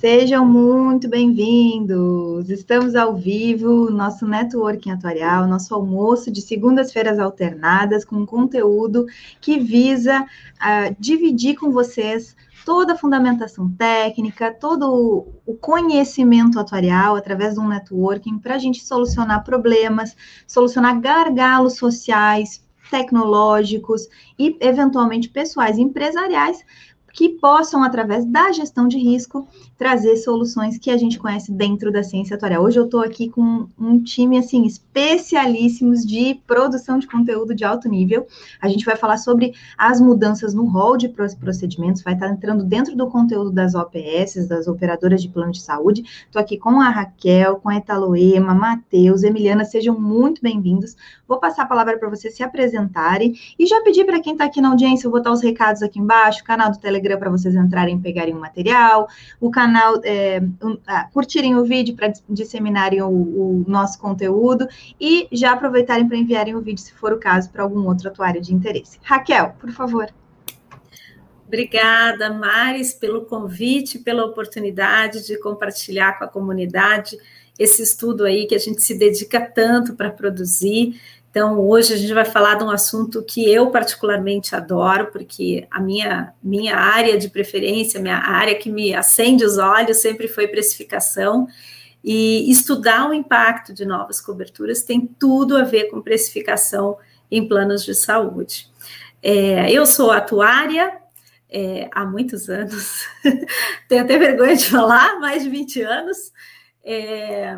Sejam muito bem-vindos. Estamos ao vivo, nosso networking atuarial, nosso almoço de segundas-feiras alternadas com conteúdo que visa uh, dividir com vocês toda a fundamentação técnica, todo o conhecimento atuarial através de um networking para a gente solucionar problemas, solucionar gargalos sociais, tecnológicos e eventualmente pessoais e empresariais que possam, através da gestão de risco, trazer soluções que a gente conhece dentro da ciência atuarial. Hoje eu estou aqui com um time, assim, especialíssimos de produção de conteúdo de alto nível. A gente vai falar sobre as mudanças no rol de procedimentos, vai estar entrando dentro do conteúdo das OPS, das operadoras de plano de saúde. Estou aqui com a Raquel, com a Etaloema, Matheus, Emiliana, sejam muito bem-vindos. Vou passar a palavra para vocês se apresentarem e já pedir para quem está aqui na audiência, eu vou botar os recados aqui embaixo, canal do Telegram para vocês entrarem e pegarem o material, o canal, é, um, ah, curtirem o vídeo para disseminarem o, o, nosso conteúdo e já aproveitarem para enviarem o vídeo, se for o caso, para algum outro atuário de interesse. Raquel, por favor. Obrigada, Maris, pelo convite, pela oportunidade de compartilhar com a comunidade esse estudo aí que a gente se dedica tanto para produzir. Então, hoje a gente vai falar de um assunto que eu particularmente adoro, porque a minha, minha área de preferência, minha área que me acende os olhos sempre foi precificação. E estudar o impacto de novas coberturas tem tudo a ver com precificação em planos de saúde. É, eu sou atuária é, há muitos anos, tenho até vergonha de falar, mais de 20 anos. É,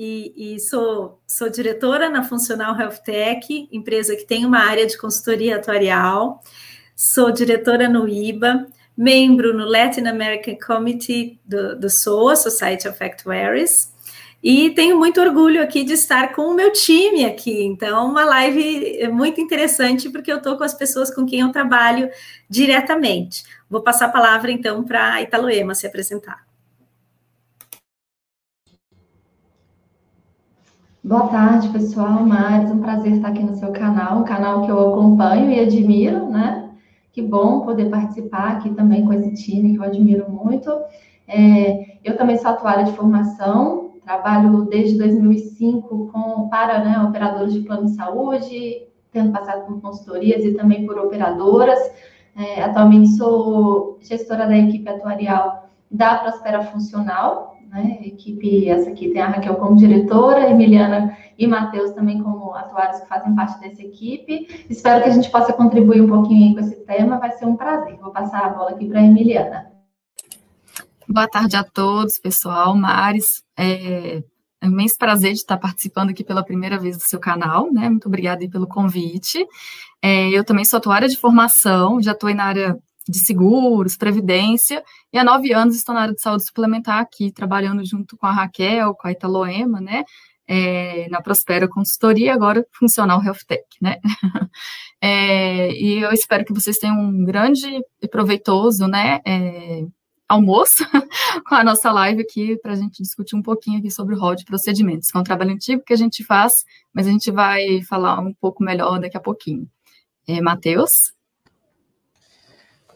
e, e, sou, sou diretora na Funcional Health Tech, empresa que tem uma área de consultoria atuarial. Sou diretora no IBA, membro no Latin American Committee do, do SOA, Society of Actuaries, e tenho muito orgulho aqui de estar com o meu time aqui. Então, uma live muito interessante, porque eu estou com as pessoas com quem eu trabalho diretamente. Vou passar a palavra, então, para a Italoema se apresentar. Boa tarde, pessoal. Maris, um prazer estar aqui no seu canal, um canal que eu acompanho e admiro, né? Que bom poder participar aqui também com esse time que eu admiro muito. É, eu também sou atuária de formação, trabalho desde 2005 com, para né, operadores de plano de saúde, tendo passado por consultorias e também por operadoras. É, atualmente sou gestora da equipe atuarial da Prospera Funcional, né? Equipe, essa aqui tem a Raquel como diretora, Emiliana e Matheus também como atuários que fazem parte dessa equipe. Espero que a gente possa contribuir um pouquinho com esse tema, vai ser um prazer. Vou passar a bola aqui para a Emiliana. Boa tarde a todos, pessoal. Maris, é, é um imenso prazer de estar participando aqui pela primeira vez do seu canal, né? Muito obrigada pelo convite. É, eu também sou atuária de formação, já estou na área de seguros, previdência, e há nove anos estou na área de saúde suplementar aqui, trabalhando junto com a Raquel, com a Italoema, né, é, na Prospera Consultoria, agora Funcional Health Tech, né, é, e eu espero que vocês tenham um grande e proveitoso, né, é, almoço com a nossa live aqui para a gente discutir um pouquinho aqui sobre o rol de procedimentos, que é um trabalho antigo que a gente faz, mas a gente vai falar um pouco melhor daqui a pouquinho. É, Matheus?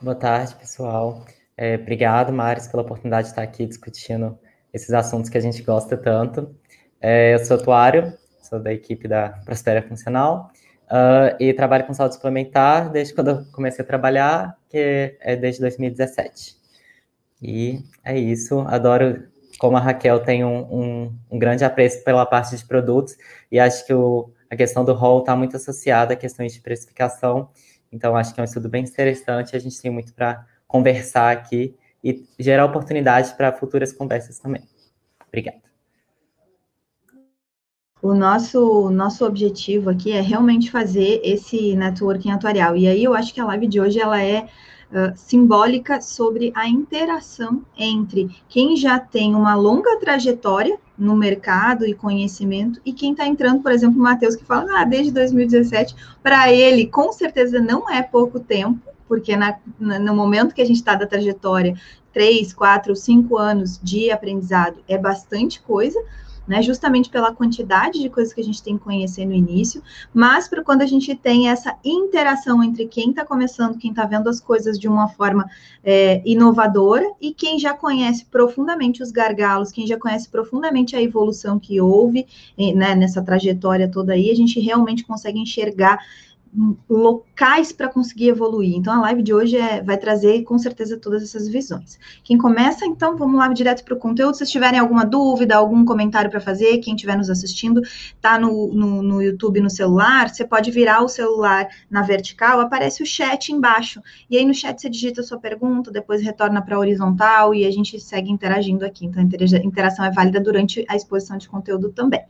Boa tarde, pessoal. É, obrigado, Maris, pela oportunidade de estar aqui discutindo esses assuntos que a gente gosta tanto. É, eu sou atuário, sou da equipe da Prospera Funcional uh, e trabalho com saúde suplementar desde quando eu comecei a trabalhar, que é desde 2017. E é isso, adoro como a Raquel tem um, um, um grande apreço pela parte de produtos e acho que o, a questão do rol está muito associada a questões de precificação então, acho que é um estudo bem interessante. A gente tem muito para conversar aqui e gerar oportunidades para futuras conversas também. Obrigado. O nosso, nosso objetivo aqui é realmente fazer esse networking atuarial. E aí eu acho que a live de hoje ela é uh, simbólica sobre a interação entre quem já tem uma longa trajetória no mercado e conhecimento, e quem está entrando, por exemplo, o Matheus, que fala, ah, desde 2017, para ele, com certeza não é pouco tempo, porque na, no momento que a gente está da trajetória, três, quatro, cinco anos de aprendizado é bastante coisa, né? Justamente pela quantidade de coisas que a gente tem que conhecer no início, mas para quando a gente tem essa interação entre quem está começando, quem está vendo as coisas de uma forma é, inovadora e quem já conhece profundamente os gargalos, quem já conhece profundamente a evolução que houve né, nessa trajetória toda aí, a gente realmente consegue enxergar locais para conseguir evoluir. Então, a live de hoje é, vai trazer, com certeza, todas essas visões. Quem começa, então, vamos lá direto para o conteúdo. Se tiverem alguma dúvida, algum comentário para fazer, quem estiver nos assistindo, tá no, no, no, YouTube, no celular, você pode virar o celular na vertical, aparece o chat embaixo. E aí, no chat, você digita a sua pergunta, depois retorna para a horizontal e a gente segue interagindo aqui. Então, a interação é válida durante a exposição de conteúdo também.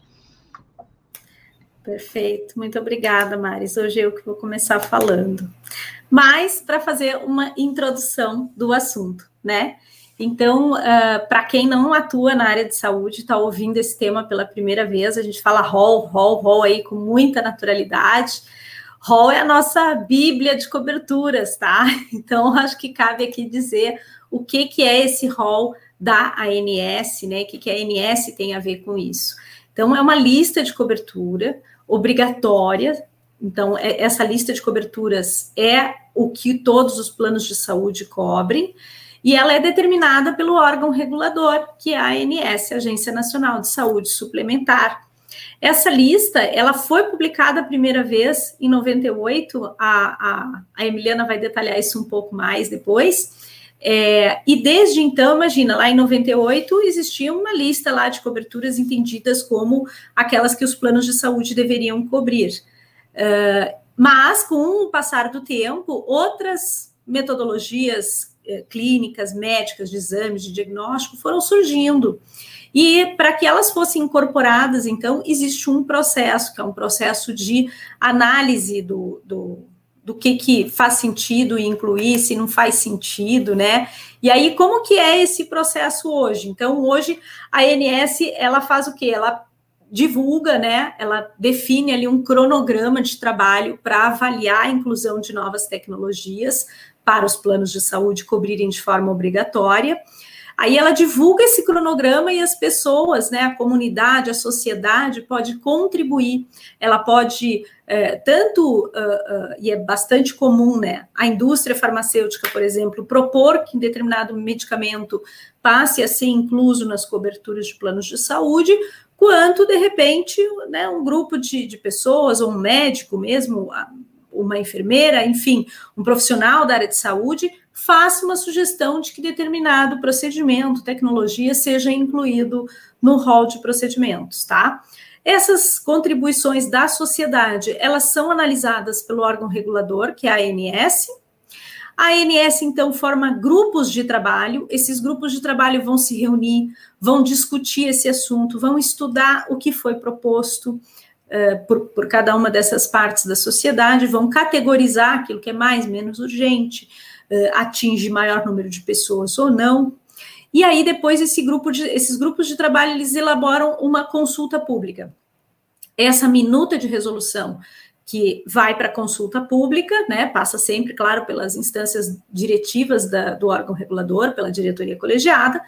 Perfeito, muito obrigada, Maris. Hoje eu que vou começar falando. Mas para fazer uma introdução do assunto, né? Então, uh, para quem não atua na área de saúde, está ouvindo esse tema pela primeira vez, a gente fala rol, rol, rol aí com muita naturalidade. Rol é a nossa bíblia de coberturas, tá? Então, acho que cabe aqui dizer o que, que é esse rol da ANS, né? O que, que a ANS tem a ver com isso. Então, é uma lista de cobertura obrigatória. Então, é, essa lista de coberturas é o que todos os planos de saúde cobrem, e ela é determinada pelo órgão regulador, que é a ANS, Agência Nacional de Saúde Suplementar. Essa lista, ela foi publicada a primeira vez em 98, a, a, a Emiliana vai detalhar isso um pouco mais depois, é, e desde então, imagina, lá em 98 existia uma lista lá de coberturas entendidas como aquelas que os planos de saúde deveriam cobrir. Uh, mas, com o passar do tempo, outras metodologias uh, clínicas, médicas, de exames, de diagnóstico foram surgindo. E para que elas fossem incorporadas, então, existe um processo, que é um processo de análise do, do do que, que faz sentido incluir, se não faz sentido, né? E aí, como que é esse processo hoje? Então, hoje, a ANS, ela faz o quê? Ela divulga, né? Ela define ali um cronograma de trabalho para avaliar a inclusão de novas tecnologias para os planos de saúde cobrirem de forma obrigatória. Aí ela divulga esse cronograma e as pessoas, né, a comunidade, a sociedade pode contribuir. Ela pode é, tanto, uh, uh, e é bastante comum, né, a indústria farmacêutica, por exemplo, propor que um determinado medicamento passe a ser incluso nas coberturas de planos de saúde, quanto, de repente, né, um grupo de, de pessoas, ou um médico mesmo, uma enfermeira, enfim, um profissional da área de saúde, faça uma sugestão de que determinado procedimento, tecnologia, seja incluído no rol de procedimentos, tá? Essas contribuições da sociedade, elas são analisadas pelo órgão regulador, que é a ANS. A ANS, então, forma grupos de trabalho. Esses grupos de trabalho vão se reunir, vão discutir esse assunto, vão estudar o que foi proposto, Uh, por, por, cada uma dessas partes da sociedade, vão categorizar aquilo que é mais, menos urgente, atinge maior número de pessoas ou não. E aí, depois, esse grupo de, esses grupos de trabalho, eles elaboram uma consulta pública. Essa minuta de resolução que vai para consulta pública, né, passa sempre, claro, pelas instâncias diretivas da, do órgão regulador, pela diretoria colegiada,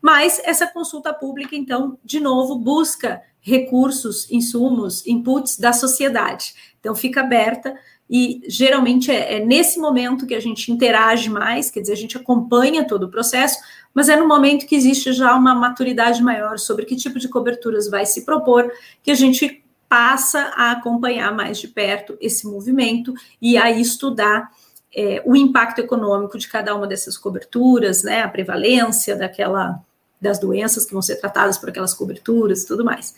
mas essa consulta pública, então, de novo, busca recursos, insumos, inputs da sociedade. Então, fica aberta e geralmente é, é, nesse momento que a gente interage mais, quer dizer, a gente acompanha todo o processo, mas é no momento que existe já uma maturidade maior sobre que tipo de coberturas vai se propor, que a gente passa a acompanhar mais de perto esse movimento e a estudar é, o impacto econômico de cada uma dessas coberturas, né, a prevalência daquela das doenças que vão ser tratadas por aquelas coberturas e tudo mais.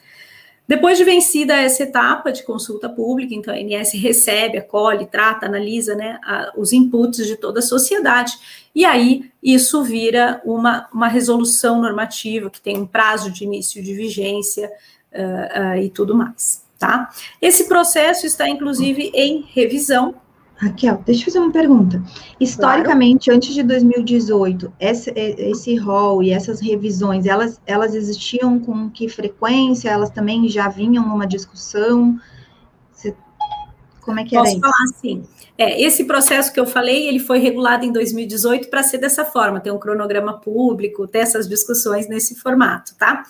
Depois de vencida essa etapa de consulta pública, então a ANS recebe, acolhe, trata, analisa né, a, os inputs de toda a sociedade, e aí isso vira uma, uma resolução normativa que tem um prazo de início de vigência uh, uh, e tudo mais. Tá? Esse processo está, inclusive, em revisão Raquel, deixa eu fazer uma pergunta. Historicamente, claro. antes de 2018, esse, esse rol e essas revisões, elas, elas existiam com que frequência? Elas também já vinham numa discussão? Você Como é que era Posso isso? falar sim. É, esse processo que eu falei, ele foi regulado em 2018 para ser dessa forma, ter um cronograma público, ter essas discussões nesse formato, tá?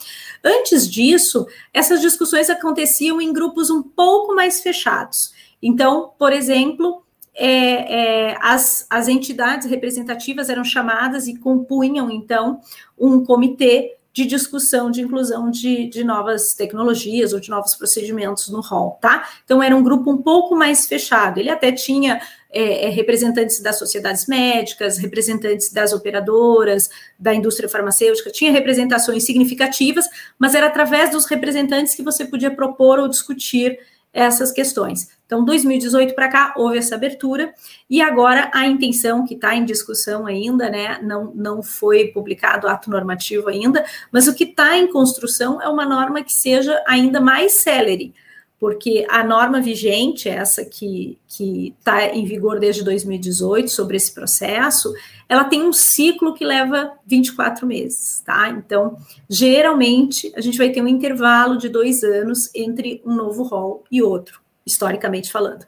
Antes disso, essas discussões aconteciam em grupos um pouco mais fechados. Então, por exemplo, é, é, as, as entidades representativas eram chamadas e compunham, então, um comitê de discussão de inclusão de, de novas tecnologias ou de novos procedimentos no hall, tá? Então, era um grupo um pouco mais fechado. Ele até tinha é, é, representantes das sociedades médicas, representantes das operadoras, da indústria farmacêutica, tinha representações significativas, mas era através dos representantes que você podia propor ou discutir essas questões. Então, 2018 para cá houve essa abertura e agora a intenção que está em discussão ainda, né, não, não foi publicado ato normativo ainda, mas o que está em construção é uma norma que seja ainda mais célere, porque a norma vigente, essa que está em vigor desde 2018 sobre esse processo, ela tem um ciclo que leva 24 meses, tá? Então, geralmente, a gente vai ter um intervalo de dois anos entre um novo rol e outro, historicamente falando.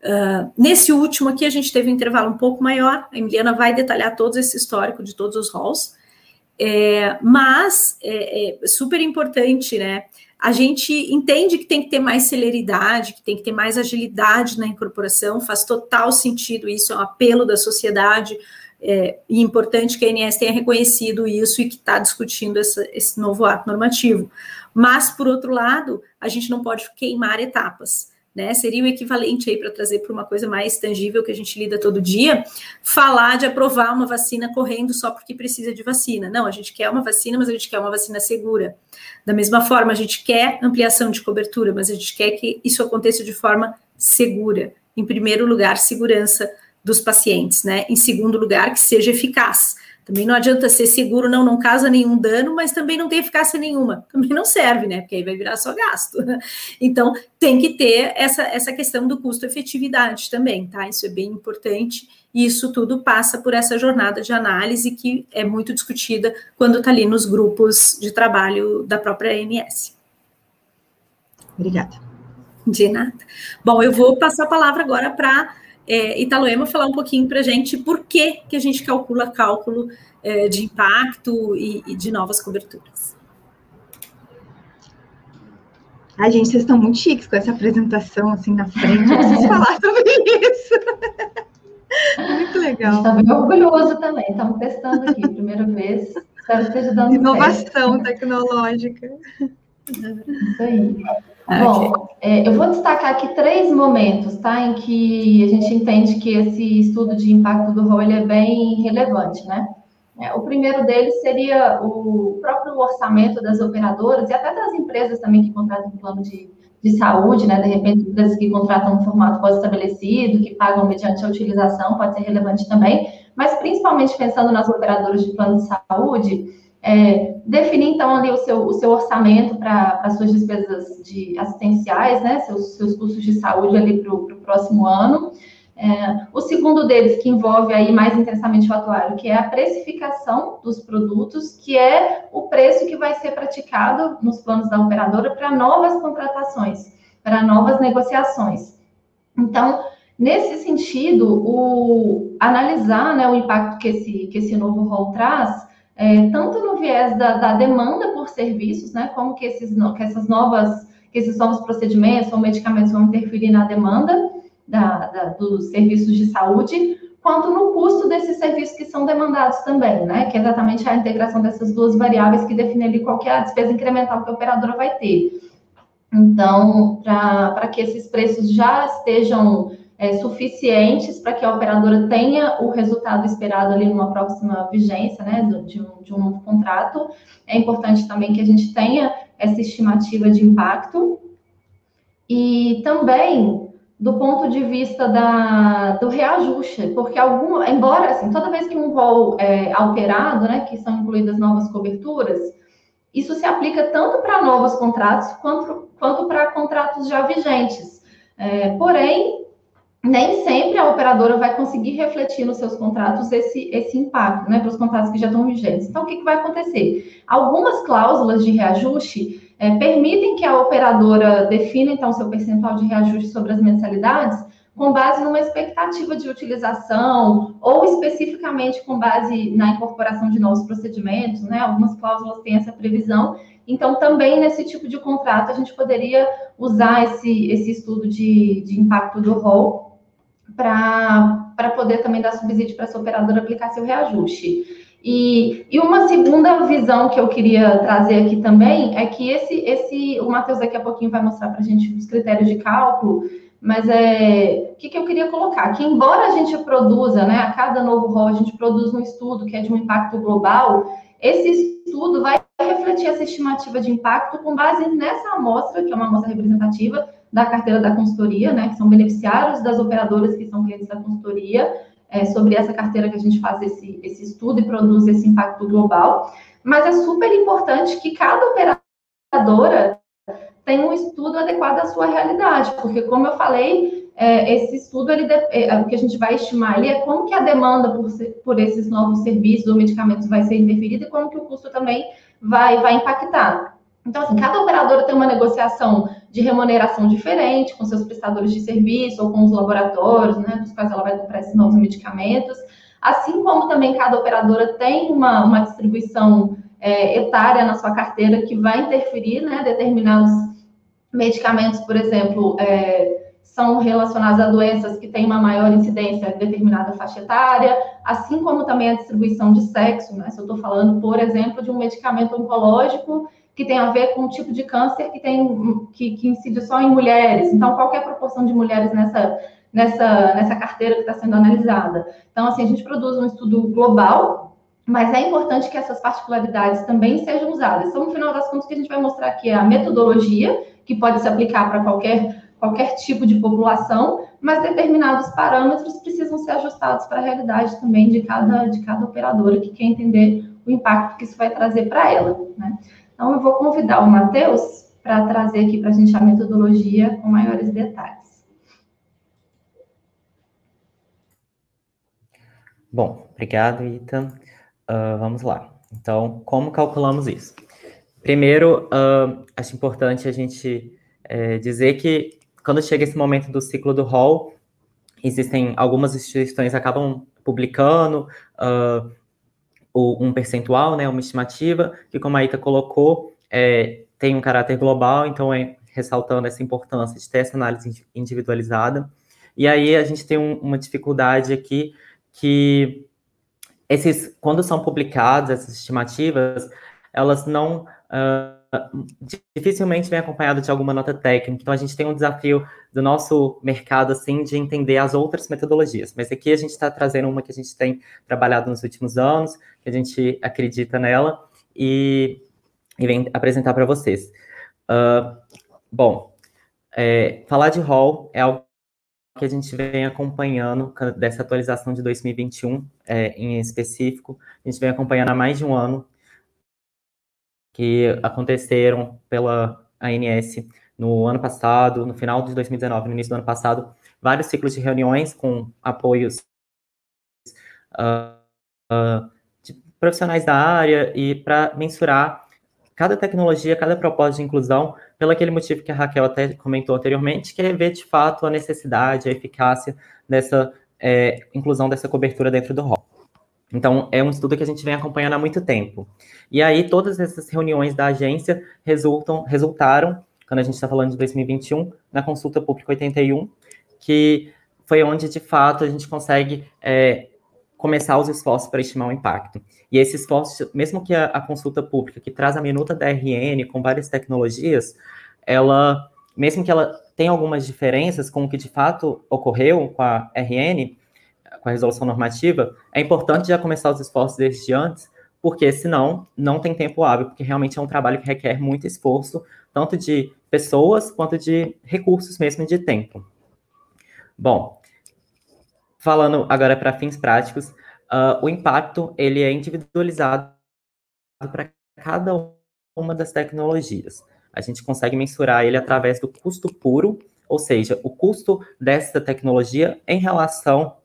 Uh, nesse último aqui, a gente teve um intervalo um pouco maior, a Emiliana vai detalhar todo esse histórico de todos os roles, é, mas é, é super importante, né? a gente entende que tem que ter mais celeridade, que tem que ter mais agilidade na incorporação, faz total sentido isso, é um apelo da sociedade, é, e importante que a ANS tenha reconhecido isso e que está discutindo essa, esse novo ato normativo. Mas, por outro lado, a gente não pode queimar etapas né? Seria o equivalente aí para trazer para uma coisa mais tangível que a gente lida todo dia, falar de aprovar uma vacina correndo só porque precisa de vacina. Não, a gente quer uma vacina, mas a gente quer uma vacina segura. Da mesma forma, a gente quer ampliação de cobertura, mas a gente quer que isso aconteça de forma segura. Em primeiro lugar, segurança dos pacientes, né? Em segundo lugar, que seja eficaz. Também não adianta ser seguro, não, não causa nenhum dano, mas também não tem eficácia nenhuma. Também não serve, né? Porque aí vai virar só gasto. Então, tem que ter essa, essa questão do custo-efetividade também, tá? Isso é bem importante. E isso tudo passa por essa jornada de análise que é muito discutida quando está ali nos grupos de trabalho da própria ANS. Obrigada. De nada. Bom, eu vou passar a palavra agora para é, Italoema falar um pouquinho para a gente por que, que a gente calcula cálculo é, de impacto e, e, de novas coberturas. Ai, gente, vocês estão muito chiques com essa apresentação assim na frente. Eu preciso falar sobre isso. muito legal. Está bem orgulhoso também. Estamos testando aqui, primeira vez. Espero que esteja dando Inovação certo. tecnológica. Isso aí. Bom, é, eu vou destacar aqui três momentos, tá, em que a gente entende que esse estudo de impacto do rol é bem relevante, né? É, o primeiro deles seria o próprio orçamento das operadoras e até das empresas também que contratam plano de, de saúde, né? De repente, empresas que contratam um formato pós-estabelecido, que pagam mediante a utilização, pode ser relevante também, mas principalmente pensando nas operadoras de plano de saúde, é, definir, então, ali o seu, o seu orçamento para as suas despesas de assistenciais, né, seus, seus custos de saúde ali para o próximo ano. É, o segundo deles, que envolve aí mais intensamente o atuário, que é a precificação dos produtos, que é o preço que vai ser praticado nos planos da operadora para novas contratações, para novas negociações. Então, nesse sentido, o analisar né, o impacto que esse, que esse novo rol traz é, tanto no viés da, da, demanda por serviços, né, como que, esses, que essas novas, que esses novos procedimentos ou medicamentos vão interferir na demanda da, da, dos serviços de saúde, quanto no custo desses serviços que são demandados também, né, que é exatamente a integração dessas duas variáveis que define ali qual é a despesa incremental que a operadora vai ter. Então, para que esses preços já estejam é, suficientes para que a operadora tenha o resultado esperado ali numa próxima vigência, né, de um, de um novo contrato. É importante também que a gente tenha essa estimativa de impacto. E também do ponto de vista da, do reajuste, porque algum, embora assim, toda vez que um rol é alterado, né, que são incluídas novas coberturas, isso se aplica tanto para novos contratos quanto, quanto para contratos já vigentes. É, porém, nem sempre a operadora vai conseguir refletir nos seus contratos esse, esse impacto, né, para os contratos que já estão vigentes. Então, o que, que vai acontecer? Algumas cláusulas de reajuste, é, permitem que a operadora defina, então, seu percentual de reajuste sobre as mensalidades com base numa expectativa de utilização ou especificamente com base na incorporação de novos procedimentos, né? Algumas cláusulas têm essa previsão. Então, também nesse tipo de contrato, a gente poderia usar esse, esse estudo de, de impacto do rol para poder também dar subsídio para essa operadora aplicar seu reajuste. E, e, uma segunda visão que eu queria trazer aqui também é que esse, esse o Matheus daqui a pouquinho vai mostrar para a gente os critérios de cálculo, mas é o que, que eu queria colocar? Que embora a gente produza, né, a cada novo rol, a gente produz um estudo que é de um impacto global, esse estudo vai refletir essa estimativa de impacto com base nessa amostra, que é uma amostra representativa da carteira da consultoria, né, que são beneficiários das operadoras que são clientes da consultoria, é, sobre essa carteira que a gente faz esse, esse estudo e produz esse impacto global. Mas é super importante que cada operadora tem um estudo adequado à sua realidade, porque como eu falei, é, esse estudo, ele, é, o que a gente vai estimar ali é como que a demanda por, por esses novos serviços ou medicamentos vai ser interferida e como que o custo também vai, vai impactar. Então, assim, cada operadora tem uma negociação de remuneração diferente com seus prestadores de serviço ou com os laboratórios, né, dos quais ela vai comprar esses novos medicamentos. Assim como também cada operadora tem uma, uma distribuição é, etária na sua carteira que vai interferir, né, determinados Medicamentos, por exemplo, é, são relacionados a doenças que têm uma maior incidência em determinada faixa etária, assim como também a distribuição de sexo, né? Se eu estou falando, por exemplo, de um medicamento oncológico que tem a ver com um tipo de câncer que tem que, que incide só em mulheres. Então, qual é a proporção de mulheres nessa nessa nessa carteira que está sendo analisada? Então, assim, a gente produz um estudo global mas é importante que essas particularidades também sejam usadas. Então, no final das contas, o que a gente vai mostrar aqui é a metodologia que pode se aplicar para qualquer, qualquer tipo de população, mas determinados parâmetros precisam ser ajustados para a realidade também de cada, de cada operadora que quer entender o impacto que isso vai trazer para ela. Né? Então, eu vou convidar o Matheus para trazer aqui para a gente a metodologia com maiores detalhes. Bom, obrigado, Ita. Uh, vamos lá. Então, como calculamos isso? Primeiro, uh, acho importante a gente é, dizer que quando chega esse momento do ciclo do hall, existem algumas instituições acabam publicando uh, um percentual, né, uma estimativa, que como a Ita colocou, é, tem um caráter global, então é ressaltando essa importância de ter essa análise individualizada. E aí a gente tem um, uma dificuldade aqui que esses, quando são publicadas essas estimativas, elas não uh, dificilmente vem acompanhado de alguma nota técnica. Então a gente tem um desafio do nosso mercado assim de entender as outras metodologias. Mas aqui a gente está trazendo uma que a gente tem trabalhado nos últimos anos, que a gente acredita nela e, e vem apresentar para vocês. Uh, bom, é, falar de rol é algo que a gente vem acompanhando dessa atualização de 2021 é, em específico. A gente vem acompanhando há mais de um ano que aconteceram pela ANS no ano passado, no final de 2019, no início do ano passado, vários ciclos de reuniões com apoios uh, uh, de profissionais da área e para mensurar cada tecnologia, cada propósito de inclusão, pelo aquele motivo que a Raquel até comentou anteriormente, que é ver de fato a necessidade, a eficácia dessa é, inclusão dessa cobertura dentro do rol. Então, é um estudo que a gente vem acompanhando há muito tempo. E aí, todas essas reuniões da agência resultam, resultaram, quando a gente está falando de 2021, na consulta pública 81, que foi onde, de fato, a gente consegue é, começar os esforços para estimar o impacto. E esse esforço, mesmo que a, a, consulta pública, que traz a minuta da RN com várias tecnologias, ela, mesmo que ela tenha algumas diferenças com o que de fato ocorreu com a RN, com a resolução normativa, é importante já começar os esforços desde antes, porque senão não tem tempo hábil, porque realmente é um trabalho que requer muito esforço, tanto de pessoas quanto de recursos mesmo de tempo. Bom, falando agora para fins práticos, uh, o impacto ele é individualizado para cada uma das tecnologias. A gente consegue mensurar ele através do custo puro, ou seja, o custo dessa tecnologia em relação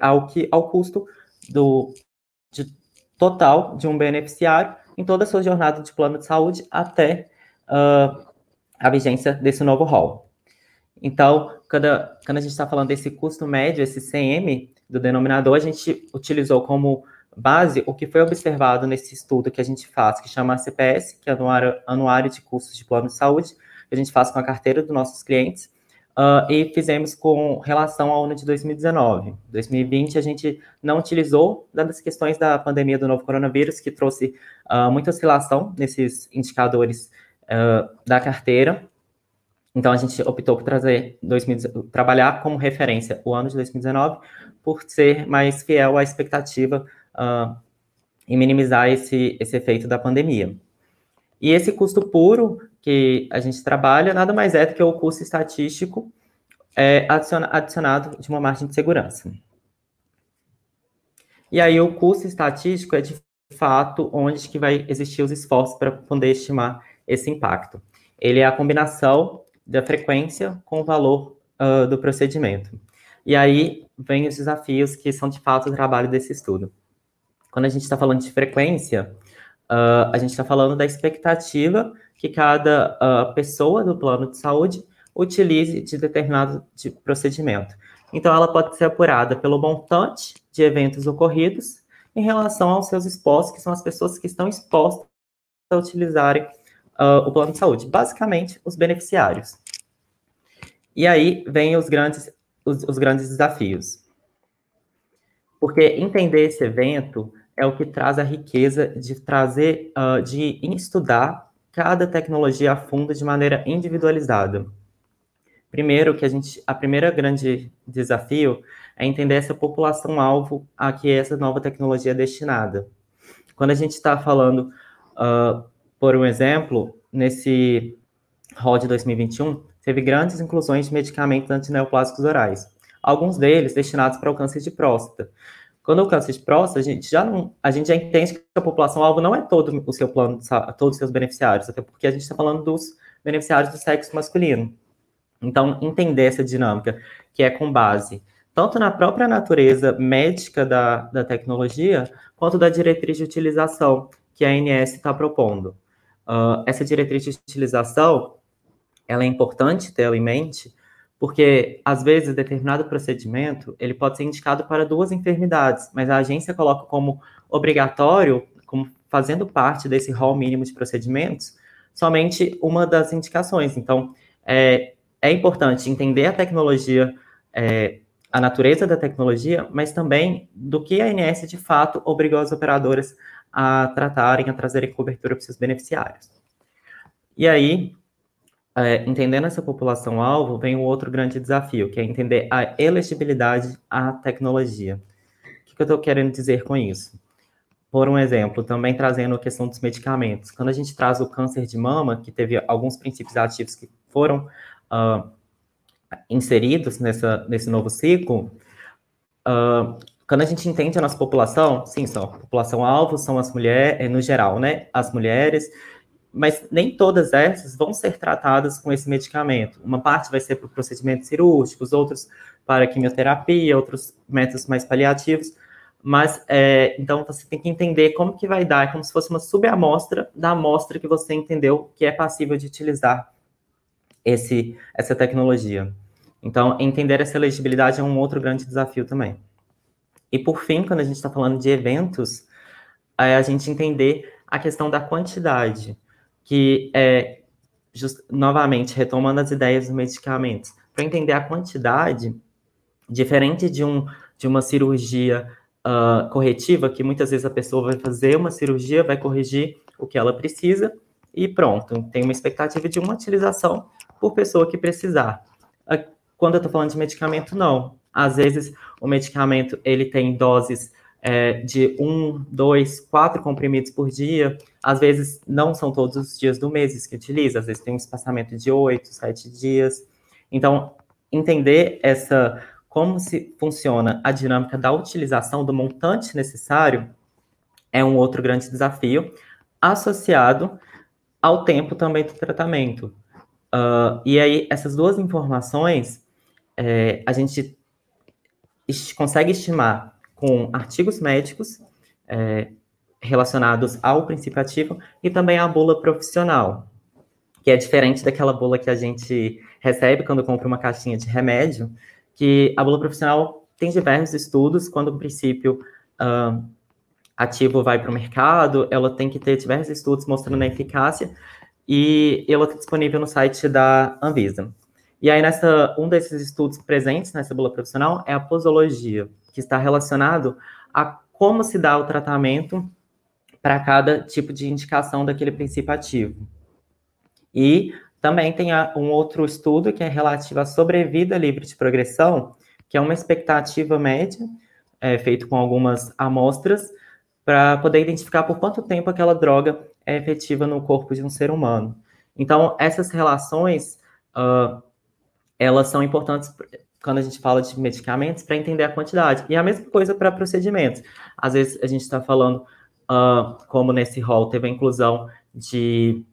ao, que, ao custo do, de, total de um beneficiário em toda a sua jornada de plano de saúde até uh, a vigência desse novo rol. Então, quando, quando a gente está falando desse custo médio, esse CM do denominador, a gente utilizou como base o que foi observado nesse estudo que a gente faz, que chama CPS, que é Anuário, Anuário de Custos de Plano de Saúde, que a gente faz com a carteira dos nossos clientes, uh, e fizemos com relação ao ano de 2019. 2020 a gente não utilizou, dadas as questões da pandemia do novo coronavírus, que trouxe uh, muita oscilação nesses indicadores uh, da carteira, então, a gente optou por trazer 2000, trabalhar como referência o ano de 2019, por ser mais fiel à expectativa e minimizar esse, esse efeito da pandemia. E esse custo puro que a gente trabalha nada mais é do que o custo estatístico é, adicionado de uma margem de segurança. E aí o custo estatístico é de fato onde que vai existir os esforços para poder estimar esse impacto. Ele é a combinação da frequência com o valor uh, do procedimento. E aí vem os desafios que são de fato o trabalho desse estudo. Quando a gente está falando de frequência, uh, a gente está falando da expectativa que cada uh, pessoa do plano de saúde utilize de determinado de procedimento. Então, ela pode ser apurada pelo montante de eventos ocorridos em relação aos seus expostos, que são as pessoas que estão expostas a utilizarem uh, o plano de saúde, basicamente os beneficiários. E aí vem os grandes, os, os grandes desafios. Porque entender esse evento é o que traz a riqueza de trazer, uh, de estudar cada tecnologia a fundo de maneira individualizada. Primeiro, que a gente, a primeira grande desafio é entender essa população alvo a que essa nova tecnologia é destinada. Quando a gente está falando uh, por um exemplo, nesse rol de 2021, teve grandes inclusões de medicamentos antineoplásicos orais, alguns deles destinados para o câncer de próstata. Quando o câncer de próstata, a gente já não, a gente já entende que a população alvo não é todo o seu plano, todos os seus beneficiários, até porque a gente está falando dos beneficiários do sexo masculino. Então, entender essa dinâmica, que é com base tanto na própria natureza médica da, da tecnologia, quanto da diretriz de utilização que a ANS está propondo. Uh, essa diretriz de utilização, ela é importante ter ela em mente, porque às vezes determinado procedimento ele pode ser indicado para duas enfermidades, mas a agência coloca como obrigatório, como fazendo parte desse rol mínimo de procedimentos, somente uma das indicações. Então, é, é importante entender a tecnologia, é, a natureza da tecnologia, mas também do que a ANS de fato obrigou as operadoras a tratarem, a trazerem cobertura para seus beneficiários. E aí, é, entendendo essa população-alvo, vem o outro grande desafio, que é entender a elegibilidade à tecnologia. O que, que eu estou querendo dizer com isso? Por um exemplo, também trazendo a questão dos medicamentos. Quando a gente traz o câncer de mama, que teve alguns princípios ativos que foram uh, inseridos nessa, nesse novo ciclo, uh, quando a gente entende a nossa população, sim, são a população-alvo, são as mulheres, eh, no geral, né? As mulheres, mas nem todas essas vão ser tratadas com esse medicamento. Uma parte vai ser para procedimentos cirúrgicos, outros para quimioterapia, outros métodos mais paliativos. Mas, é, então, você tem que entender como que vai dar, é como se fosse uma subamostra da amostra que você entendeu que é passível de utilizar esse, essa tecnologia. Então, entender essa elegibilidade é um outro grande desafio também. E por fim, quando a gente está falando de eventos, é a gente entender a questão da quantidade, que é, just, novamente, retomando as ideias dos medicamentos, para entender a quantidade, diferente de, um, de uma cirurgia uh, corretiva, que muitas vezes a pessoa vai fazer uma cirurgia, vai corrigir o que ela precisa, e pronto, tem uma expectativa de uma utilização por pessoa que precisar. Quando eu estou falando de medicamento, não. Às vezes, o medicamento ele tem doses é, de um, dois, quatro comprimidos por dia. Às vezes, não são todos os dias do mês que utiliza. Às vezes, tem um espaçamento de oito, sete dias. Então, entender essa como se funciona a dinâmica da utilização do montante necessário é um outro grande desafio, associado ao tempo também do tratamento. Uh, e aí, essas duas informações, é, a gente consegue estimar com artigos médicos é, relacionados ao princípio ativo e também à bula profissional. que é diferente daquela bula que a gente recebe quando compra uma caixinha de remédio, que a bula profissional tem diversos estudos, quando o princípio uh, ativo vai para o mercado, ela tem que ter diversos estudos mostrando a eficácia, e ela está disponível no site da Anvisa. E aí, nessa, um desses estudos presentes nessa bula profissional é a posologia, que está relacionado a como se dá o tratamento para cada tipo de indicação daquele princípio ativo. E também tem um outro estudo que é relativo à sobrevida livre de progressão, que é uma expectativa média, é, feito com algumas amostras, para poder identificar por quanto tempo aquela droga é efetiva no corpo de um ser humano. Então, essas relações, uh, elas são importantes quando a gente fala de medicamentos para entender a quantidade. E a mesma coisa para procedimentos. Às vezes a gente está falando, uh, como nesse rol teve a inclusão de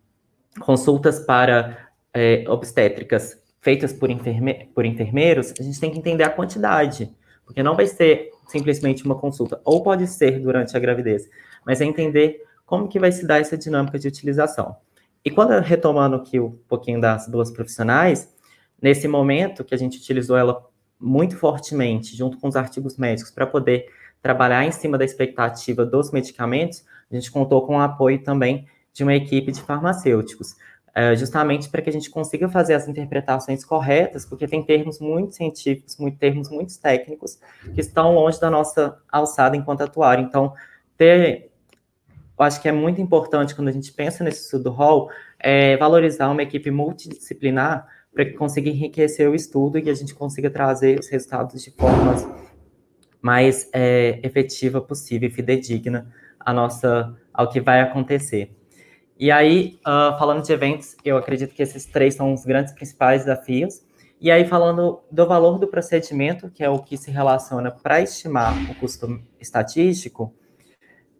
consultas para é, obstétricas feitas por, enferme por enfermeiros, a gente tem que entender a quantidade, porque não vai ser simplesmente uma consulta, ou pode ser durante a gravidez, mas é entender como que vai se dar essa dinâmica de utilização. E quando retomando aqui um pouquinho das duas profissionais, nesse momento que a gente utilizou ela muito fortemente, junto com os artigos médicos, para poder trabalhar em cima da expectativa dos medicamentos, a gente contou com o apoio também de uma equipe de farmacêuticos, é, justamente para que a gente consiga fazer as interpretações corretas, porque tem termos muito científicos, muito termos muito técnicos, que estão longe da nossa alçada enquanto atuário. Então, ter, eu acho que é muito importante quando a gente pensa nesse estudo hall, é valorizar uma equipe multidisciplinar para que consiga enriquecer o estudo e que a gente consiga trazer os resultados de forma mais é, efetiva possível e fidedigna a nossa, ao que vai acontecer. E aí, uh, falando de eventos, eu acredito que esses três são os grandes principais desafios. E aí, falando do valor do procedimento, que é o que se relaciona para estimar o custo estatístico,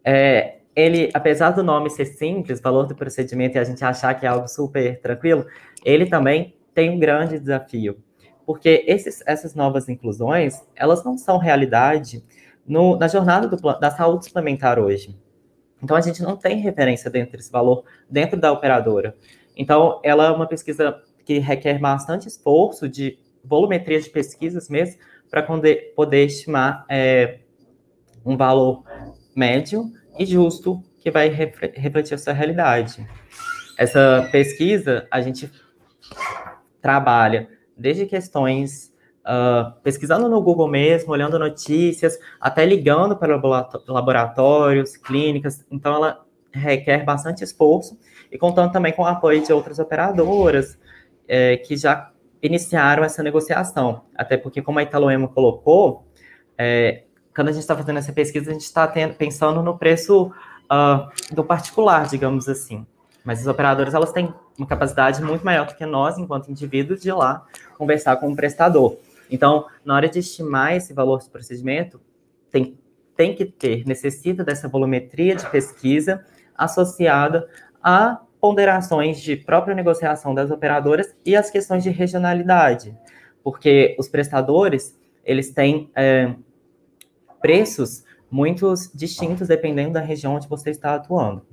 é, ele, apesar do nome ser simples, valor do procedimento, e a gente achar que é algo super tranquilo, ele também tem um grande desafio. Porque esses, essas novas inclusões, elas não são realidade no, na jornada do, da saúde suplementar hoje. Então, a gente não tem referência dentro desse valor dentro da operadora. Então, ela é uma pesquisa que requer bastante esforço de volumetria de pesquisas mesmo, para poder, estimar é, um valor médio e justo que vai refletir a sua realidade. Essa pesquisa, a gente trabalha desde questões uh, pesquisando no Google mesmo, olhando notícias, até ligando para laboratórios, clínicas. Então, ela requer bastante esforço e contando também com o apoio de outras operadoras é, que já iniciaram essa negociação. Até porque, como a Italoemo colocou, é, quando a gente está fazendo essa pesquisa, a gente está pensando no preço uh, do particular, digamos assim. Mas as operadoras elas têm uma capacidade muito maior do que nós, enquanto indivíduos, de ir lá conversar com o prestador. Então, na hora de estimar esse valor de procedimento, tem, tem que ter, necessita dessa volumetria de pesquisa associada a ponderações de própria negociação das operadoras e as questões de regionalidade, porque os prestadores, eles têm é, preços muito distintos dependendo da região onde você está atuando.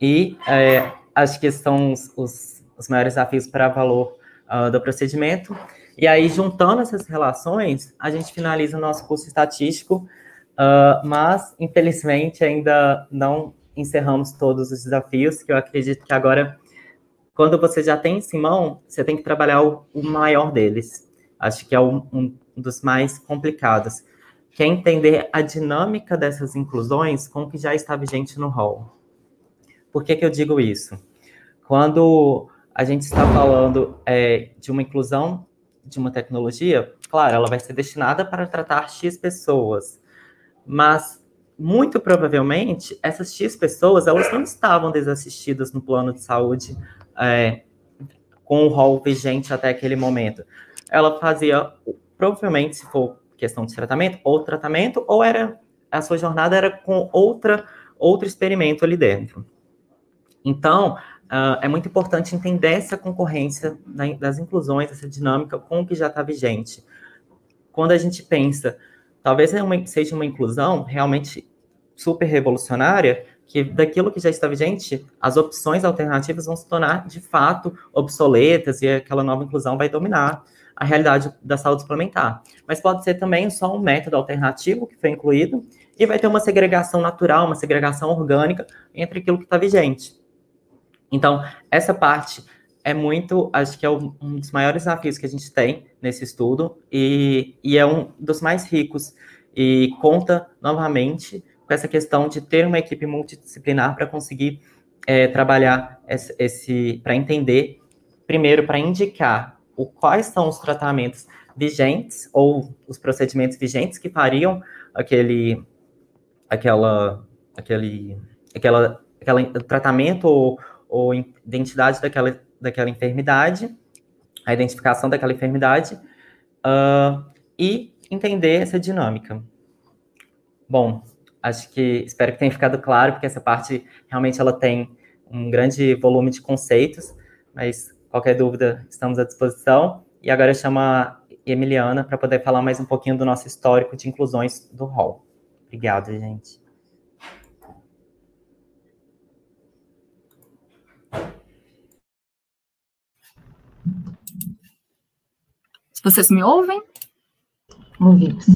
E é, acho que são os, os, os maiores desafios para valor uh, do procedimento. E aí, juntando essas relações, a gente finaliza o nosso curso estatístico, uh, mas, infelizmente, ainda não encerramos todos os desafios, que eu acredito que agora, quando você já tem em mão, você tem que trabalhar o, o maior deles. Acho que é um, um dos mais complicados, que é entender a dinâmica dessas inclusões com o que já está vigente no rol. Por que, que eu digo isso? Quando a gente está falando é, de uma inclusão de uma tecnologia, claro, ela vai ser destinada para tratar X pessoas, mas muito provavelmente essas X pessoas elas não estavam desassistidas no plano de saúde é, com o rol vigente até aquele momento. Ela fazia, provavelmente, se for questão de tratamento, ou tratamento, ou era a sua jornada era com outra outro experimento ali dentro. Então, uh, é muito importante entender essa concorrência das inclusões, essa dinâmica com o que já está vigente. Quando a gente pensa, talvez é seja uma inclusão realmente super revolucionária, que daquilo que já está vigente, as opções alternativas vão se tornar, de fato, obsoletas e aquela nova inclusão vai dominar a realidade da saúde suplementar. Mas pode ser também só um método alternativo que foi incluído e vai ter uma segregação natural, uma segregação orgânica entre aquilo que está vigente. Então, essa parte é muito, acho que é um dos maiores desafios que a gente tem nesse estudo e, e é um dos mais ricos. E conta novamente com essa questão de ter uma equipe multidisciplinar para conseguir é, trabalhar esse, esse para entender, primeiro, para indicar o, quais são os tratamentos vigentes ou os procedimentos vigentes que fariam aquele, aquela, aquele, aquela, aquela tratamento ou, ou identidade daquela, daquela enfermidade, a identificação daquela enfermidade uh, e entender essa dinâmica. Bom, acho que espero que tenha ficado claro, porque essa parte realmente ela tem um grande volume de conceitos, mas qualquer dúvida estamos à disposição. E agora eu chamo a Emiliana para poder falar mais um pouquinho do nosso histórico de inclusões do hall. Obrigado, gente. Vocês me ouvem? Ouvimos.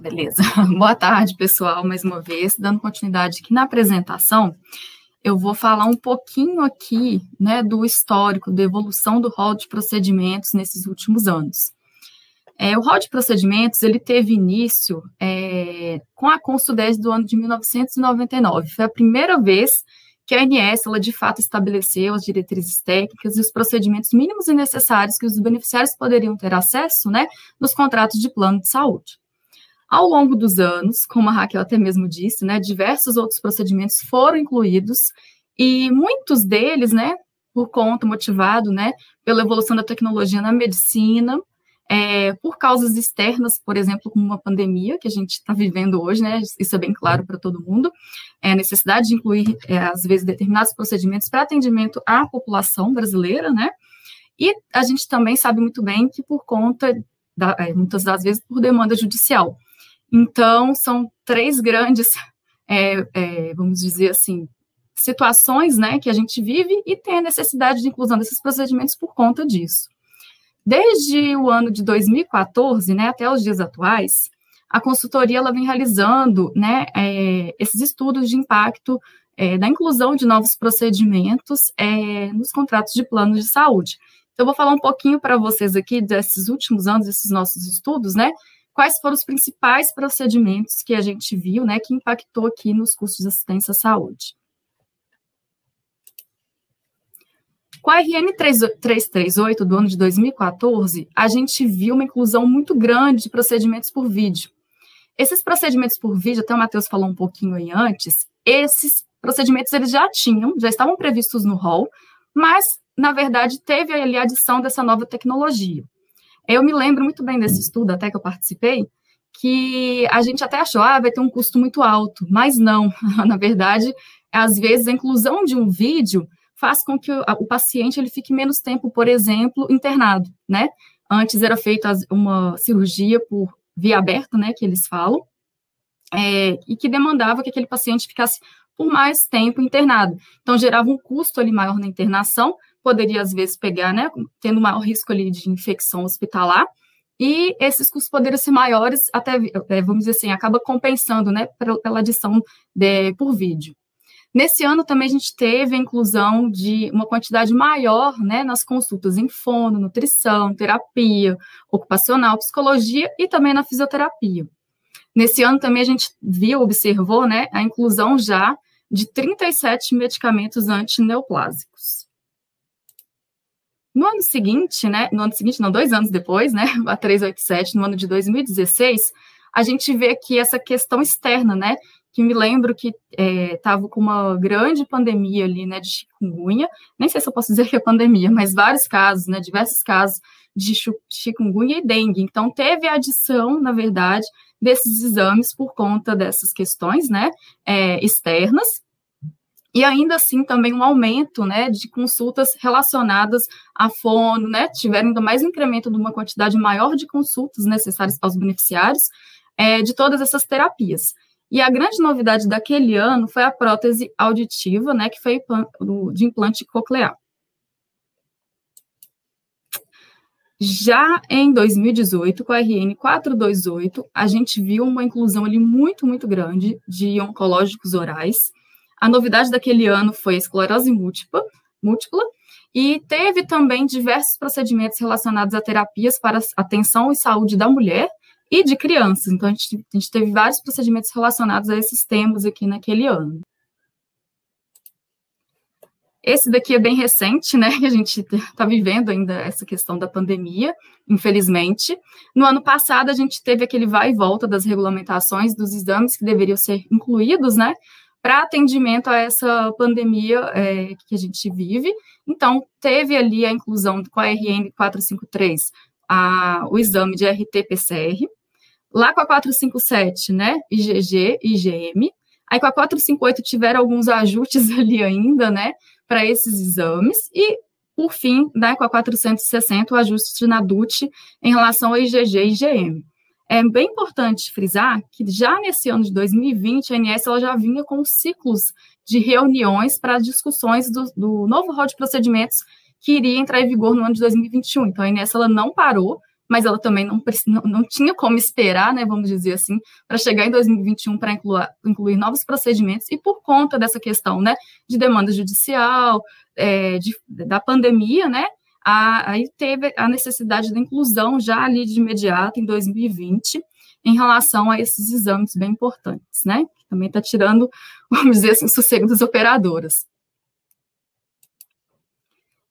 Beleza. Boa tarde, pessoal, mais uma vez, dando continuidade aqui na apresentação, eu vou falar um pouquinho aqui, né, do histórico, da evolução do rol de procedimentos nesses últimos anos. É, o rol de procedimentos, ele teve início é, com a 10 do ano de 1999. Foi a primeira vez que a ANS, ela de fato estabeleceu as diretrizes técnicas e os procedimentos mínimos e necessários que os beneficiários poderiam ter acesso, né, nos contratos de plano de saúde. Ao longo dos anos, como a Raquel até mesmo disse, né, diversos outros procedimentos foram incluídos e muitos deles, né, por conta, motivado, né, pela evolução da tecnologia na medicina, é, por causas externas, por exemplo, como uma pandemia que a gente está vivendo hoje, né, isso é bem claro para todo mundo, é a necessidade de incluir, é, às vezes, determinados procedimentos para atendimento à população brasileira, né, e a gente também sabe muito bem que por conta, da, é, muitas das vezes, por demanda judicial. Então, são três grandes, é, é, vamos dizer assim, situações né, que a gente vive e tem a necessidade de inclusão desses procedimentos por conta disso. Desde o ano de 2014 né, até os dias atuais, a consultoria ela vem realizando né, é, esses estudos de impacto é, da inclusão de novos procedimentos é, nos contratos de planos de saúde. Então, eu vou falar um pouquinho para vocês aqui desses últimos anos, desses nossos estudos, né, quais foram os principais procedimentos que a gente viu, né, que impactou aqui nos custos de assistência à saúde. Com a RN 338 do ano de 2014, a gente viu uma inclusão muito grande de procedimentos por vídeo. Esses procedimentos por vídeo, até o Matheus falou um pouquinho aí antes, esses procedimentos eles já tinham, já estavam previstos no rol, mas, na verdade, teve ali a adição dessa nova tecnologia. Eu me lembro muito bem desse estudo, até que eu participei, que a gente até achou, ah, vai ter um custo muito alto, mas não, na verdade, às vezes a inclusão de um vídeo faz com que o, o paciente ele fique menos tempo, por exemplo, internado, né? Antes era feita uma cirurgia por via aberta, né, que eles falam, é, e que demandava que aquele paciente ficasse por mais tempo internado. Então, gerava um custo ali maior na internação, poderia, às vezes, pegar, né, tendo maior risco ali de infecção hospitalar, e esses custos poderiam ser maiores, até, é, vamos dizer assim, acaba compensando, né, pela adição de, por vídeo. Nesse ano também a gente teve a inclusão de uma quantidade maior, né, nas consultas em fono, nutrição, terapia ocupacional, psicologia e também na fisioterapia. Nesse ano também a gente viu, observou, né, a inclusão já de 37 medicamentos antineoplásicos. No ano seguinte, né, no ano seguinte, não, dois anos depois, né, a 387, no ano de 2016, a gente vê aqui essa questão externa, né, que me lembro que estava é, com uma grande pandemia ali, né, de chikungunya, nem sei se eu posso dizer que é pandemia, mas vários casos, né, diversos casos de chikungunya e dengue. Então, teve a adição, na verdade, desses exames por conta dessas questões, né, é, externas, e ainda assim também um aumento né, de consultas relacionadas à fono, né, tiveram ainda mais um incremento de uma quantidade maior de consultas necessárias aos beneficiários é, de todas essas terapias. E a grande novidade daquele ano foi a prótese auditiva, né, que foi de implante coclear. Já em 2018, com a RN 428, a gente viu uma inclusão ali muito, muito grande de oncológicos orais. A novidade daquele ano foi a esclerose múltipla, múltipla e teve também diversos procedimentos relacionados a terapias para atenção e saúde da mulher e de crianças. Então, a gente, a gente teve vários procedimentos relacionados a esses temas aqui naquele ano. Esse daqui é bem recente, né? A gente está vivendo ainda essa questão da pandemia, infelizmente. No ano passado, a gente teve aquele vai e volta das regulamentações dos exames que deveriam ser incluídos, né? Para atendimento a essa pandemia é, que a gente vive. Então, teve ali a inclusão com a RN 453, a, o exame de RT-PCR, Lá com a 457, né, IgG, IgM. Aí com a 458 tiveram alguns ajustes ali ainda, né, para esses exames. E, por fim, né, com a 460, o ajuste na DUT em relação ao IgG e IgM. É bem importante frisar que já nesse ano de 2020, a ANS ela já vinha com ciclos de reuniões para discussões do, do novo rol de procedimentos que iria entrar em vigor no ano de 2021. Então, a ANS ela não parou, mas ela também não, não, tinha como esperar, né, vamos dizer assim, para chegar em 2021 para incluir, incluir novos procedimentos, e por conta dessa questão, né, de demanda judicial, é, de, da pandemia, né, a, aí teve a necessidade da inclusão já ali de imediato, em 2020, em relação a esses exames bem importantes, né, também está tirando, vamos dizer assim, o sossego das operadoras.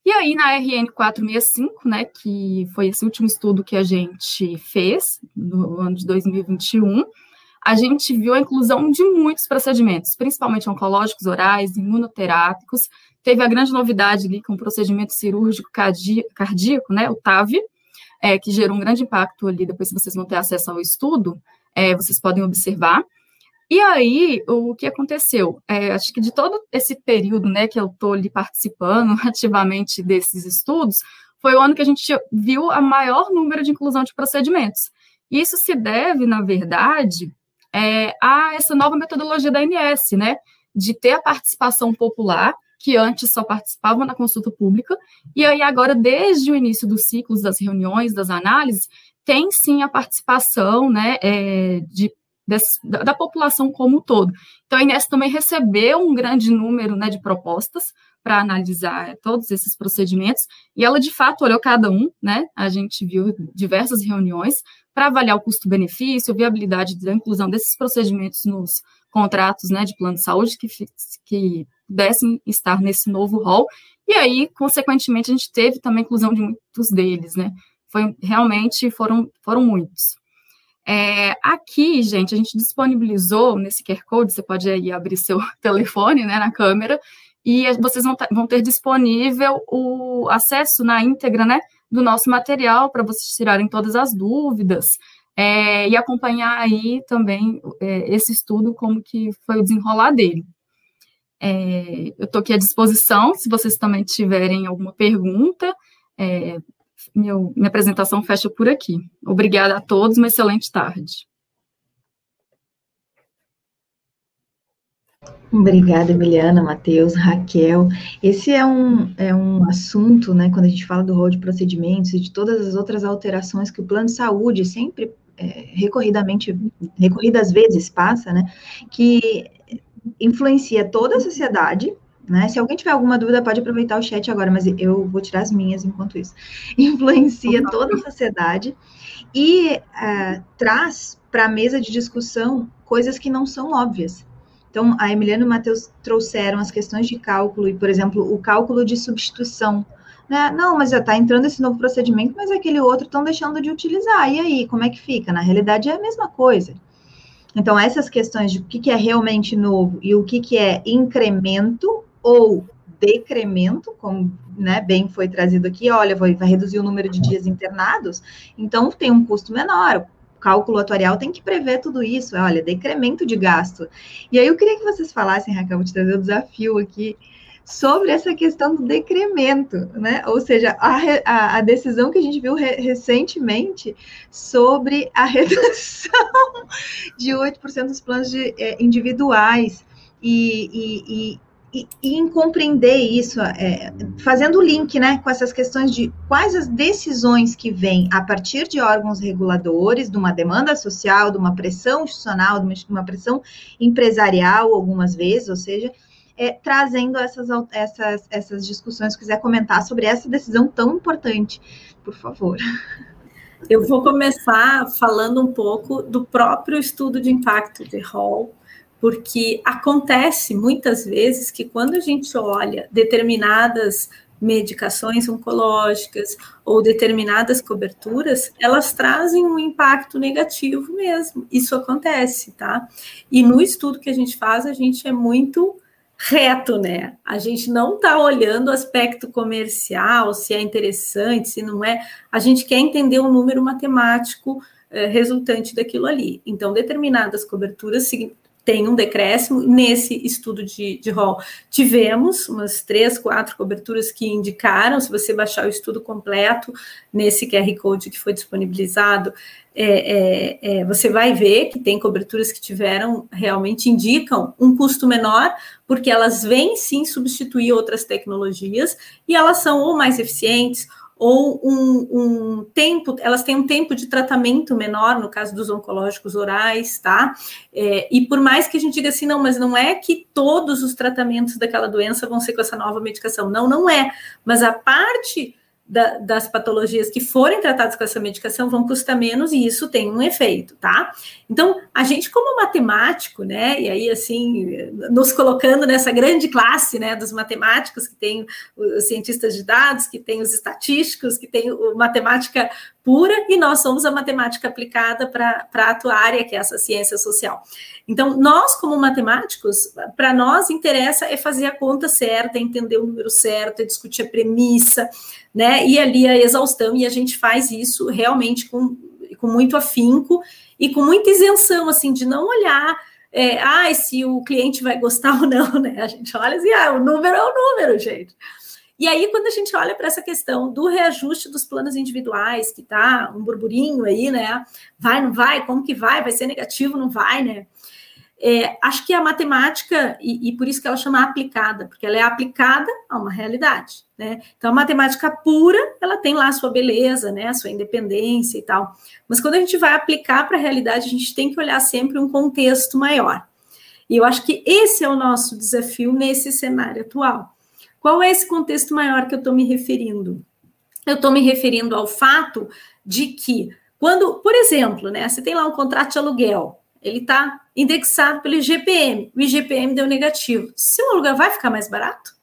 E aí, na RN 465, né, que foi esse último estudo que a gente fez, no ano de 2021, a gente viu a inclusão de muitos procedimentos, principalmente oncológicos orais, imunoterápicos. Teve a grande novidade ali com o procedimento cirúrgico cardíaco, né, o TAV, é, que gerou um grande impacto ali, depois se vocês vão ter acesso ao estudo, é, vocês podem observar. E aí, o que aconteceu? É, acho que de todo esse período né, que eu estou ali participando ativamente desses estudos, foi o ano que a gente viu a maior número de inclusão de procedimentos. Isso se deve, na verdade, é, a essa nova metodologia da ANS, né, de ter a participação popular, que antes só participavam na consulta pública, e aí agora, desde o início dos ciclos, das reuniões, das análises, tem sim a participação né, é, de desse, da, da, população como um todo. Então, a Inés também recebeu um grande número né, de propostas para analisar todos esses procedimentos, e ela, de fato, olhou cada um, né? A gente viu diversas reuniões para avaliar o custo-benefício, viabilidade da inclusão desses procedimentos nos contratos né, de plano de saúde que, que pudessem estar nesse novo rol, e aí, consequentemente, a gente teve também a inclusão de muitos deles, né? Foi, realmente foram, foram muitos. É, aqui, gente, a gente disponibilizou nesse QR Code, você pode aí abrir seu telefone né, na câmera, e vocês vão, vão ter disponível o acesso na íntegra né, do nosso material para vocês tirarem todas as dúvidas é, e acompanhar aí também é, esse estudo, como que foi o desenrolar dele. É, eu estou aqui à disposição, se vocês também tiverem alguma pergunta, é, meu, minha apresentação fecha por aqui. Obrigada a todos, uma excelente tarde. Obrigada, Emiliana, Matheus, Raquel. Esse é um, é um assunto, né, quando a gente fala do rol de procedimentos e de todas as outras alterações que o plano de saúde sempre é, recorridamente, recorridas vezes passa, né, que influencia toda a sociedade, né? Se alguém tiver alguma dúvida, pode aproveitar o chat agora, mas eu vou tirar as minhas enquanto isso. Influencia toda a sociedade e uh, traz para a mesa de discussão coisas que não são óbvias. Então, a Emiliano e o Matheus trouxeram as questões de cálculo e, por exemplo, o cálculo de substituição. Né? Não, mas já está entrando esse novo procedimento, mas aquele outro estão deixando de utilizar. E aí, como é que fica? Na realidade, é a mesma coisa. Então, essas questões de o que, que é realmente novo e o que, que é incremento ou decremento, como né, bem foi trazido aqui, olha, vai, vai reduzir o número de dias internados, então tem um custo menor. O cálculo atuarial tem que prever tudo isso, olha, decremento de gasto. E aí eu queria que vocês falassem, Raquel, vou te trazer o desafio aqui, sobre essa questão do decremento, né? Ou seja, a, a, a decisão que a gente viu re, recentemente sobre a redução de 8% dos planos de, é, individuais e, e, e e, em compreender isso, é, fazendo o link né, com essas questões de quais as decisões que vêm a partir de órgãos reguladores, de uma demanda social, de uma pressão institucional, de uma, de uma pressão empresarial, algumas vezes, ou seja, é, trazendo essas, essas, essas discussões, se quiser comentar sobre essa decisão tão importante, por favor. Eu vou começar falando um pouco do próprio estudo de impacto de Hall, porque acontece muitas vezes que quando a gente olha determinadas medicações oncológicas ou determinadas coberturas, elas trazem um impacto negativo mesmo. Isso acontece, tá? E no estudo que a gente faz, a gente é muito reto, né? A gente não está olhando o aspecto comercial, se é interessante, se não é. A gente quer entender o número matemático eh, resultante daquilo ali. Então, determinadas coberturas tem um decréscimo. Nesse estudo de, de rol, tivemos umas três, quatro coberturas que indicaram. Se você baixar o estudo completo nesse QR Code que foi disponibilizado, é, é, é, você vai ver que tem coberturas que tiveram, realmente indicam um custo menor, porque elas vêm sim substituir outras tecnologias e elas são ou mais eficientes ou um, um, tempo, elas têm um tempo de tratamento menor, no caso dos oncológicos orais, tá? É, e por mais que a gente diga assim, não, mas não é que todos os tratamentos daquela doença vão ser com essa nova medicação. Não, não é. Mas a parte da, das patologias que forem tratadas com essa medicação vão custar menos e isso tem um efeito, tá? Então, a gente, como matemático, né, e aí, assim, nos colocando nessa grande classe, né, dos matemáticos, que tem os cientistas de dados, que tem os estatísticos, que tem o matemática pura, e nós somos a matemática aplicada para a atuária, que é essa ciência social. Então, nós, como matemáticos, para nós interessa é fazer a conta certa, entender o número certo, é discutir a premissa, né? E ali a exaustão, e a gente faz isso realmente com, com muito afinco e com muita isenção, assim, de não olhar. É, ah, se o cliente vai gostar ou não, né? A gente olha assim, ah, o número é o número, gente. E aí, quando a gente olha para essa questão do reajuste dos planos individuais, que tá um burburinho aí, né? Vai, não vai? Como que vai? Vai ser negativo, não vai, né? É, acho que a matemática, e, e, por isso que ela chama aplicada, porque ela é aplicada a uma realidade, né? Então, a matemática pura, ela tem lá a sua beleza, né? A sua independência e tal. Mas quando a gente vai aplicar para a realidade, a gente tem que olhar sempre um contexto maior. E eu acho que esse é o nosso desafio nesse cenário atual. Qual é esse contexto maior que eu estou me referindo? Eu estou me referindo ao fato de que, quando, por exemplo, né, você tem lá um contrato de aluguel, ele está indexado pelo IGPM. O IGPM deu negativo. Seu aluguel vai ficar mais barato?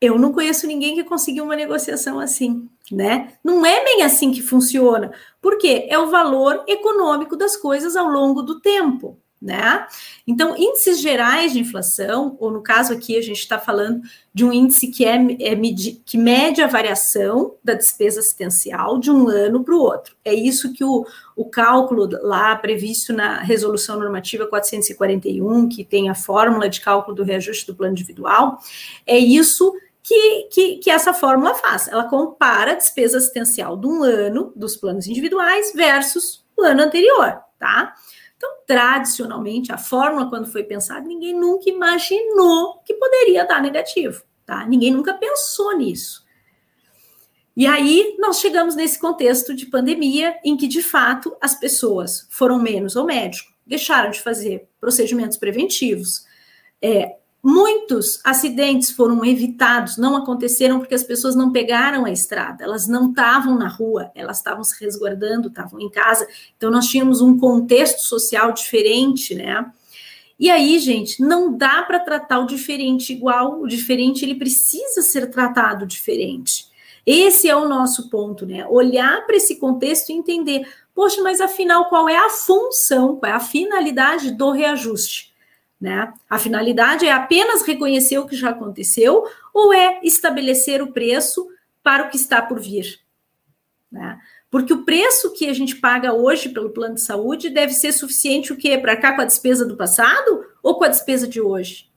Eu não conheço ninguém que conseguiu uma negociação assim, né? Não é bem assim que funciona. Por quê? É o valor econômico das coisas ao longo do tempo né? Então, índices gerais de inflação, ou no caso aqui a gente está falando de um índice que, é, é que mede a variação da despesa assistencial de um ano para o outro. É isso que o, o cálculo lá previsto na Resolução Normativa 441, que tem a fórmula de cálculo do reajuste do plano individual, é isso que, que, que, essa fórmula faz. Ela compara a despesa assistencial de um ano dos planos individuais versus o ano anterior, tá? Então, tradicionalmente, a fórmula, quando foi pensada, ninguém nunca imaginou que poderia dar negativo, tá? Ninguém nunca pensou nisso. E aí, nós chegamos nesse contexto de pandemia, em que, de fato, as pessoas foram menos ao médico, deixaram de fazer procedimentos preventivos, é, Muitos acidentes foram evitados, não aconteceram porque as pessoas não pegaram a estrada, elas não estavam na rua, elas estavam se resguardando, estavam em casa. Então, nós tínhamos um contexto social diferente, né? E aí, gente, não dá para tratar o diferente igual, o diferente ele precisa ser tratado diferente. Esse é o nosso ponto, né? Olhar para esse contexto e entender, poxa, mas afinal, qual é a função, qual é a finalidade do reajuste? Né? A finalidade é apenas reconhecer o que já aconteceu ou é estabelecer o preço para o que está por vir? Né? Porque o preço que a gente paga hoje pelo plano de saúde deve ser suficiente o quê? Para cá com a despesa do passado ou com a despesa de hoje?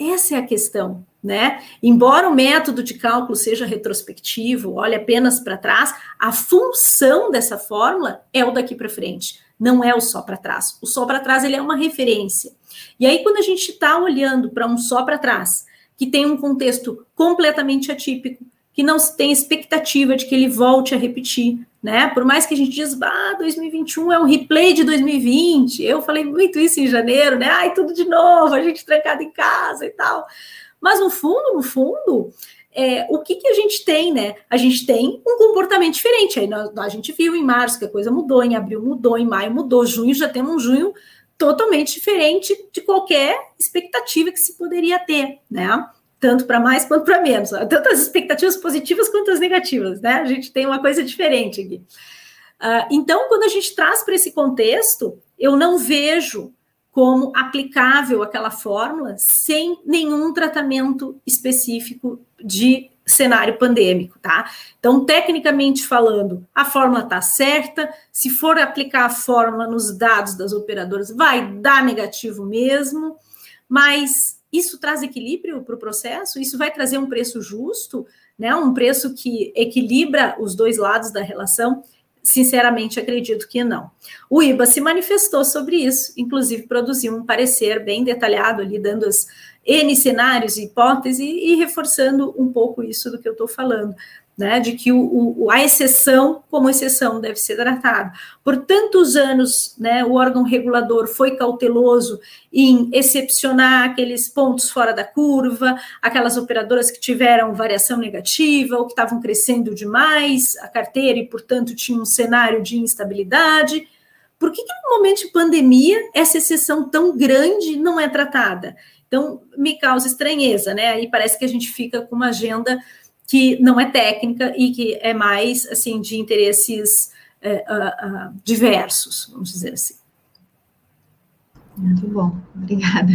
Essa é a questão, né? Embora o método de cálculo seja retrospectivo, olhe apenas para trás, a função dessa fórmula é o daqui para frente, não é o só para trás. O só para trás ele é uma referência. E aí quando a gente está olhando para um só para trás, que tem um contexto completamente atípico, que não se tem expectativa de que ele volte a repetir, né? Por mais que a gente diz, ah, 2021 é um replay de 2020. Eu falei muito isso em janeiro, né? Ai, tudo de novo, a gente trancado em casa e tal. Mas no fundo, no fundo, é, o que, que a gente tem, né? A gente tem um comportamento diferente. Aí nós, a gente viu em março que a coisa mudou, em abril mudou, em maio mudou, junho já temos um junho totalmente diferente de qualquer expectativa que se poderia ter, né? tanto para mais quanto para menos, tanto as expectativas positivas quanto as negativas, né? A gente tem uma coisa diferente aqui. Uh, então, quando a gente traz para esse contexto, eu não vejo como aplicável aquela fórmula sem nenhum tratamento específico de cenário pandêmico, tá? Então, tecnicamente falando, a fórmula está certa. Se for aplicar a fórmula nos dados das operadoras, vai dar negativo mesmo, mas isso traz equilíbrio para o processo? Isso vai trazer um preço justo, né? Um preço que equilibra os dois lados da relação? Sinceramente, acredito que não. O IBA se manifestou sobre isso, inclusive produziu um parecer bem detalhado ali, dando as N cenários e hipóteses e, reforçando um pouco isso do que eu estou falando né, de que o, o, a exceção, como exceção, deve ser tratada. Por tantos anos, né, o órgão regulador foi cauteloso em excepcionar aqueles pontos fora da curva, aquelas operadoras que tiveram variação negativa ou que estavam crescendo demais a carteira e, portanto, tinham um cenário de instabilidade. Por que, que no momento de pandemia essa exceção tão grande não é tratada? Então, me causa estranheza, né? Aí parece que a gente fica com uma agenda que não é técnica e que é mais assim de interesses é, uh, uh, diversos, vamos dizer assim. Muito bom, obrigada.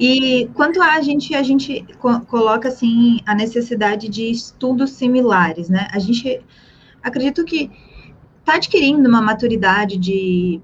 E quanto a gente, a gente coloca assim a necessidade de estudos similares, né? A gente acredito que está adquirindo uma maturidade de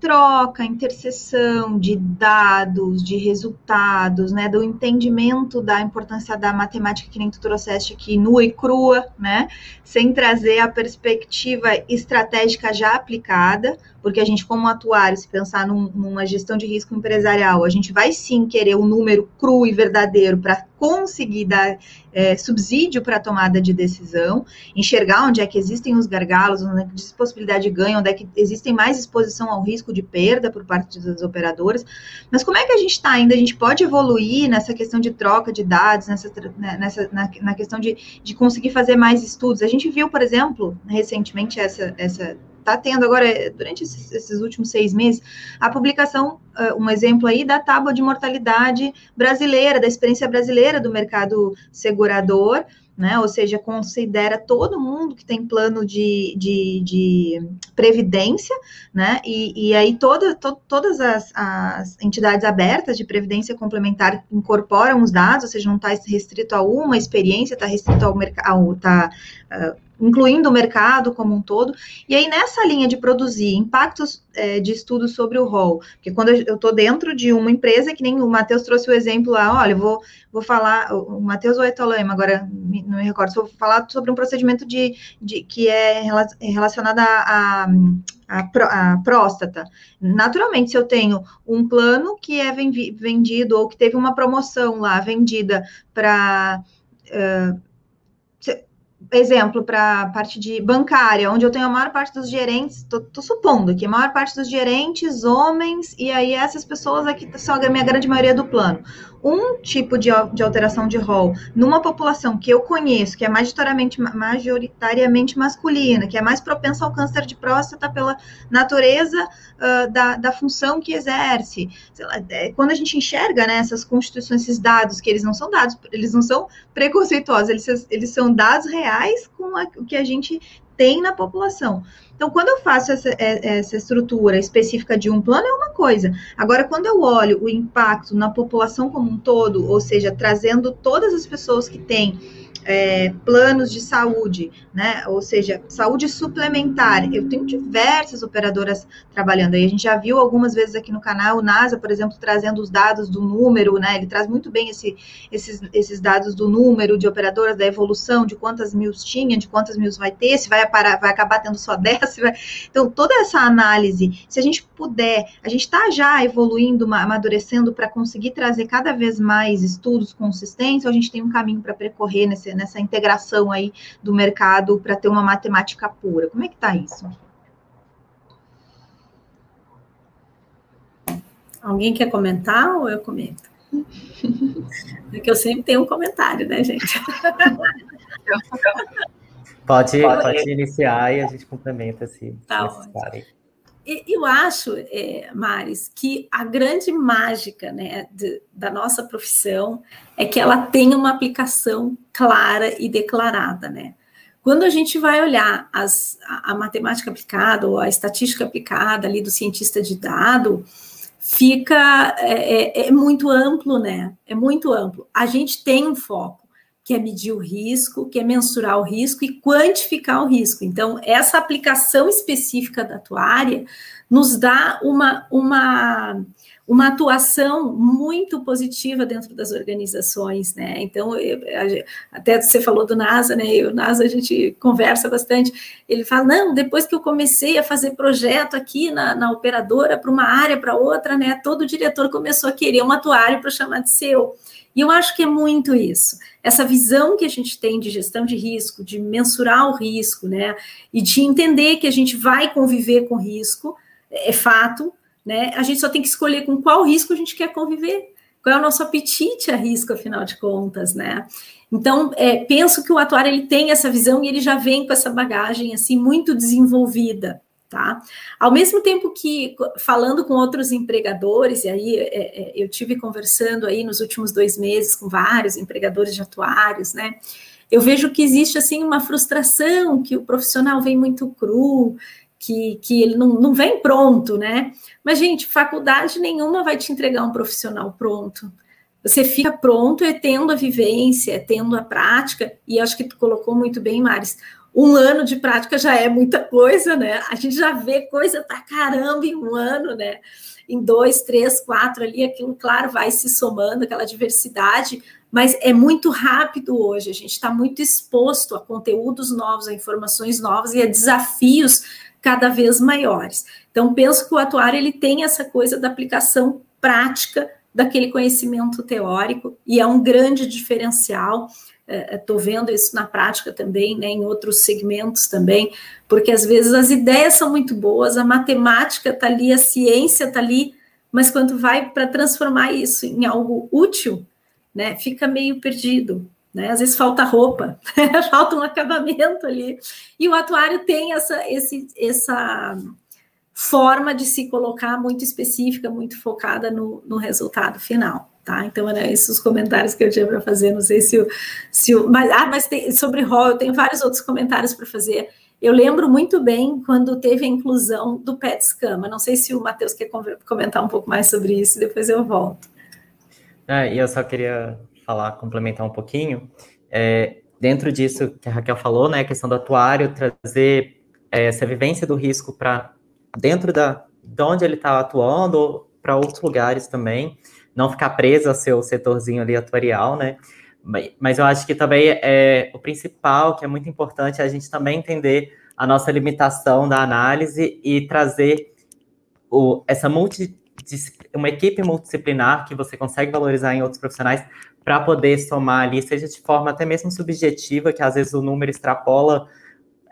troca, interseção de dados, de resultados, né, do entendimento da importância da matemática que nem tu trouxeste aqui, nua e crua, né, sem trazer a perspectiva estratégica já aplicada, porque a gente, como atuário, se pensar num, numa gestão de risco empresarial, a gente vai sim querer um número cru e verdadeiro para conseguir dar é, subsídio para a tomada de decisão, enxergar onde é que existem os gargalos, onde é que existe possibilidade de ganho, onde é que existem mais exposição ao risco de perda por parte das operadoras. Mas como é que a gente está ainda? A gente pode evoluir nessa questão de troca de dados, nessa, né, nessa na, na questão de, de conseguir fazer mais estudos. A gente viu, por exemplo, recentemente essa, essa está tendo agora, durante esses, esses, últimos seis meses, a publicação, uh, um exemplo aí, da tábua de mortalidade brasileira, da experiência brasileira do mercado segurador, né? Ou seja, considera todo mundo que tem plano de, de, de previdência, né? E, e aí toda, to, todas as, as, entidades abertas de previdência complementar incorporam os dados, ou seja, não está restrito a uma experiência, está restrito ao mercado, está uh, incluindo o mercado como um todo. E aí, nessa linha de produzir impactos é, de estudos sobre o rol, porque quando eu estou dentro de uma empresa, que nem o Matheus trouxe o exemplo lá, olha, vou, vou falar, o Matheus ou Etolema, agora não me recordo, vou falar sobre um procedimento de, de que é relacionado a, a, a, a, próstata. Naturalmente, se eu tenho um plano que é vendido ou que teve uma promoção lá vendida para. Uh, exemplo, para a parte de bancária, onde eu tenho a maior parte dos gerentes, estou supondo que a maior parte dos gerentes, homens, e aí essas pessoas aqui são a minha grande maioria do plano um tipo de, de alteração de rol numa população que eu conheço, que é majoritariamente, majoritariamente masculina, que é mais propensa ao câncer de próstata pela natureza uh, da, da função que exerce. Lá, é, quando a gente enxerga né, essas constituições, esses dados, que eles não são dados, eles não são preconceituosos, eles, eles são dados reais com a, o que a gente tem na população. Então, quando eu faço essa, é, essa, estrutura específica de um plano, é uma coisa. Agora, quando eu olho o impacto na população como um todo, ou seja, trazendo todas as pessoas que têm é, planos de saúde, né? Ou seja, saúde suplementar. Eu tenho diversas operadoras trabalhando aí. A gente já viu algumas vezes aqui no canal o NASA, por exemplo, trazendo os dados do número, né? Ele traz muito bem esse, esses, esses dados do número de operadoras, da evolução, de quantas mil tinha, de quantas mil vai ter, se vai, parar, vai acabar tendo só 10. Vai... Então, toda essa análise, se a gente puder, a gente está já evoluindo, amadurecendo para conseguir trazer cada vez mais estudos consistentes, ou a gente tem um caminho para percorrer nesse, nessa integração aí do mercado para ter uma matemática pura. Como é que está isso? Alguém quer comentar ou eu comento? Porque eu sempre tenho um comentário, né, gente? Pode, pode iniciar e a gente complementa se tá necessário. Eu acho, é, Maris, que a grande mágica né, de, da nossa profissão é que ela tem uma aplicação clara e declarada, né? Quando a gente vai olhar as, a, a matemática aplicada ou a estatística aplicada ali do cientista de dado, fica é, é, é muito amplo, né? É muito amplo. A gente tem um foco que é medir o risco, que é mensurar o risco e quantificar o risco. Então, essa aplicação específica da tua área nos dá uma, uma, uma atuação muito positiva dentro das organizações, né? Então, eu, até você falou do NASA, né? Eu, NASA, a gente conversa bastante. Ele fala: não, depois que eu comecei a fazer projeto aqui na, na operadora, para uma área, para outra, né? Todo diretor começou a querer um atuário para chamar de seu. E eu acho que é muito isso. Essa visão que a gente tem de gestão de risco, de mensurar o risco, né? E de entender que a gente vai conviver com risco, é fato, né? A gente só tem que escolher com qual risco a gente quer conviver. Qual é o nosso apetite a risco, afinal de contas, né? Então, é, penso que o atuário ele tem essa visão e ele já vem com essa bagagem assim muito desenvolvida tá? Ao mesmo tempo que falando com outros empregadores, e aí é, é, eu tive conversando aí nos últimos dois meses com vários empregadores de atuários, né? Eu vejo que existe assim uma frustração que o profissional vem muito cru, que, que ele não, não vem pronto, né? Mas, gente, faculdade nenhuma vai te entregar um profissional pronto. Você fica pronto é tendo a vivência, é tendo a prática, e acho que tu colocou muito bem, Maris, um ano de prática já é muita coisa, né? A gente já vê coisa pra caramba em um ano, né? Em dois, três, quatro ali, aquilo, claro, vai se somando, aquela diversidade, mas é muito rápido hoje. A gente está muito exposto a conteúdos novos, a informações novas e a desafios cada vez maiores. Então, penso que o atuário ele tem essa coisa da aplicação prática daquele conhecimento teórico e é um grande diferencial estou é, é vendo isso na prática também, né, em outros segmentos também, porque às vezes as ideias são muito boas, a matemática está ali, a ciência está ali, mas quando vai para transformar isso em algo útil, né, fica meio perdido. Né? Às vezes falta roupa, falta um acabamento ali. E o atuário tem essa, esse, essa forma de se colocar muito específica, muito focada no, no resultado final. Tá? Então, eram esses os comentários que eu tinha para fazer. Não sei se o. Se o mas, ah, mas tem, sobre rol, eu tenho vários outros comentários para fazer. Eu lembro muito bem quando teve a inclusão do PET Scama. Não sei se o Matheus quer comentar um pouco mais sobre isso, depois eu volto. É, e eu só queria falar, complementar um pouquinho. É, dentro disso que a Raquel falou, né, a questão do atuário, trazer é, essa vivência do risco para dentro da, de onde ele está atuando, para outros lugares também não ficar preso ao seu setorzinho ali atuarial, né? Mas eu acho que também é o principal, que é muito importante, é a gente também entender a nossa limitação da análise e trazer o, essa multi, uma equipe multidisciplinar que você consegue valorizar em outros profissionais para poder somar ali, seja de forma até mesmo subjetiva, que às vezes o número extrapola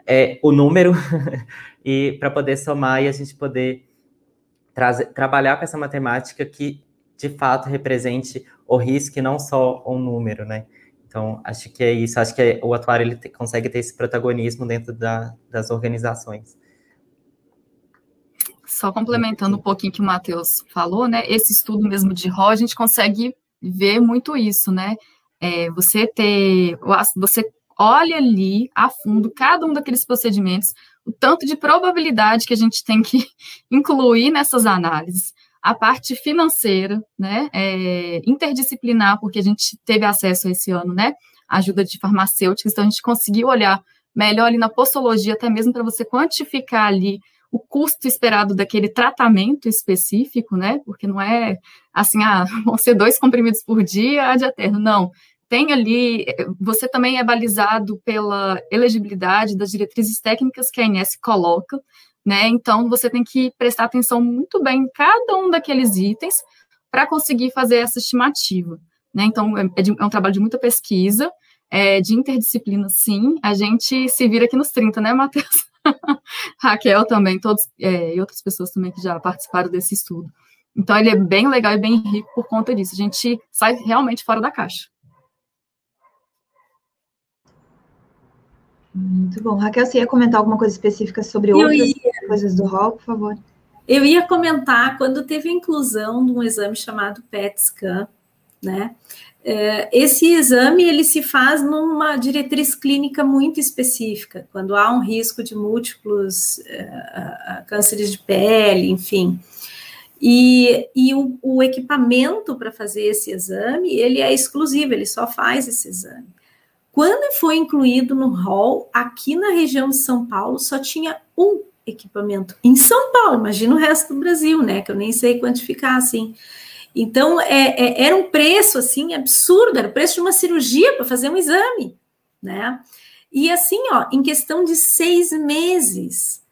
é, o número, e para poder somar e a gente poder trazer, trabalhar com essa matemática que de fato represente o risco e não só um número, né? Então, acho que é isso. Acho que o atuário ele consegue ter esse protagonismo dentro da, das organizações. Só complementando um pouquinho que o Matheus falou, né? Esse estudo mesmo de RO, a gente consegue ver muito isso, né? É, você ter, você olha ali a fundo cada um daqueles procedimentos, o tanto de probabilidade que a gente tem que incluir nessas análises. A parte financeira, né, é, interdisciplinar, porque a gente teve acesso esse ano, né, ajuda de farmacêuticos, então a gente conseguiu olhar melhor ali na postologia, até mesmo para você quantificar ali o custo esperado daquele tratamento específico, né? Porque não é assim, ah, vão ser dois comprimidos por dia de eterno, não. Tem ali, você também é balizado pela elegibilidade das diretrizes técnicas que a INS coloca, né? Então, você tem que prestar atenção muito bem em cada um daqueles itens para conseguir fazer essa estimativa, né? Então, é, é, de, é um trabalho de muita pesquisa, é, de interdisciplina, sim. A gente se vira aqui nos 30, né, Matheus? Raquel também, todos, é, e outras pessoas também que já participaram desse estudo. Então, ele é bem legal e bem rico por conta disso. A gente sai realmente fora da caixa. Muito bom. Raquel, você ia comentar alguma coisa específica sobre outras ia. coisas do rol, por favor? Eu ia comentar quando teve a inclusão de um exame chamado PET scan, né? É, esse exame ele se faz numa diretriz clínica muito específica, quando há um risco de múltiplos uh, cânceres de pele, enfim. E, e o, o equipamento para fazer esse exame, ele é exclusivo, ele só faz esse exame. Quando foi incluído no hall, aqui na região de São Paulo, só tinha um equipamento. Em São Paulo, imagina o resto do Brasil, né? Que eu nem sei quantificar assim. Então, é, é, era um preço, assim, absurdo, era o preço de uma cirurgia para fazer um exame, né? E assim, ó, em questão de seis meses,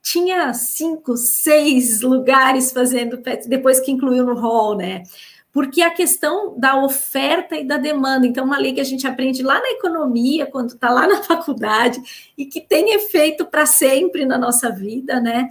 tinha cinco, seis lugares fazendo PET, depois que incluiu no hall, né? porque a questão da oferta e da demanda, então, uma lei que a gente aprende lá na economia, quando está lá na faculdade, e que tem efeito para sempre na nossa vida, né?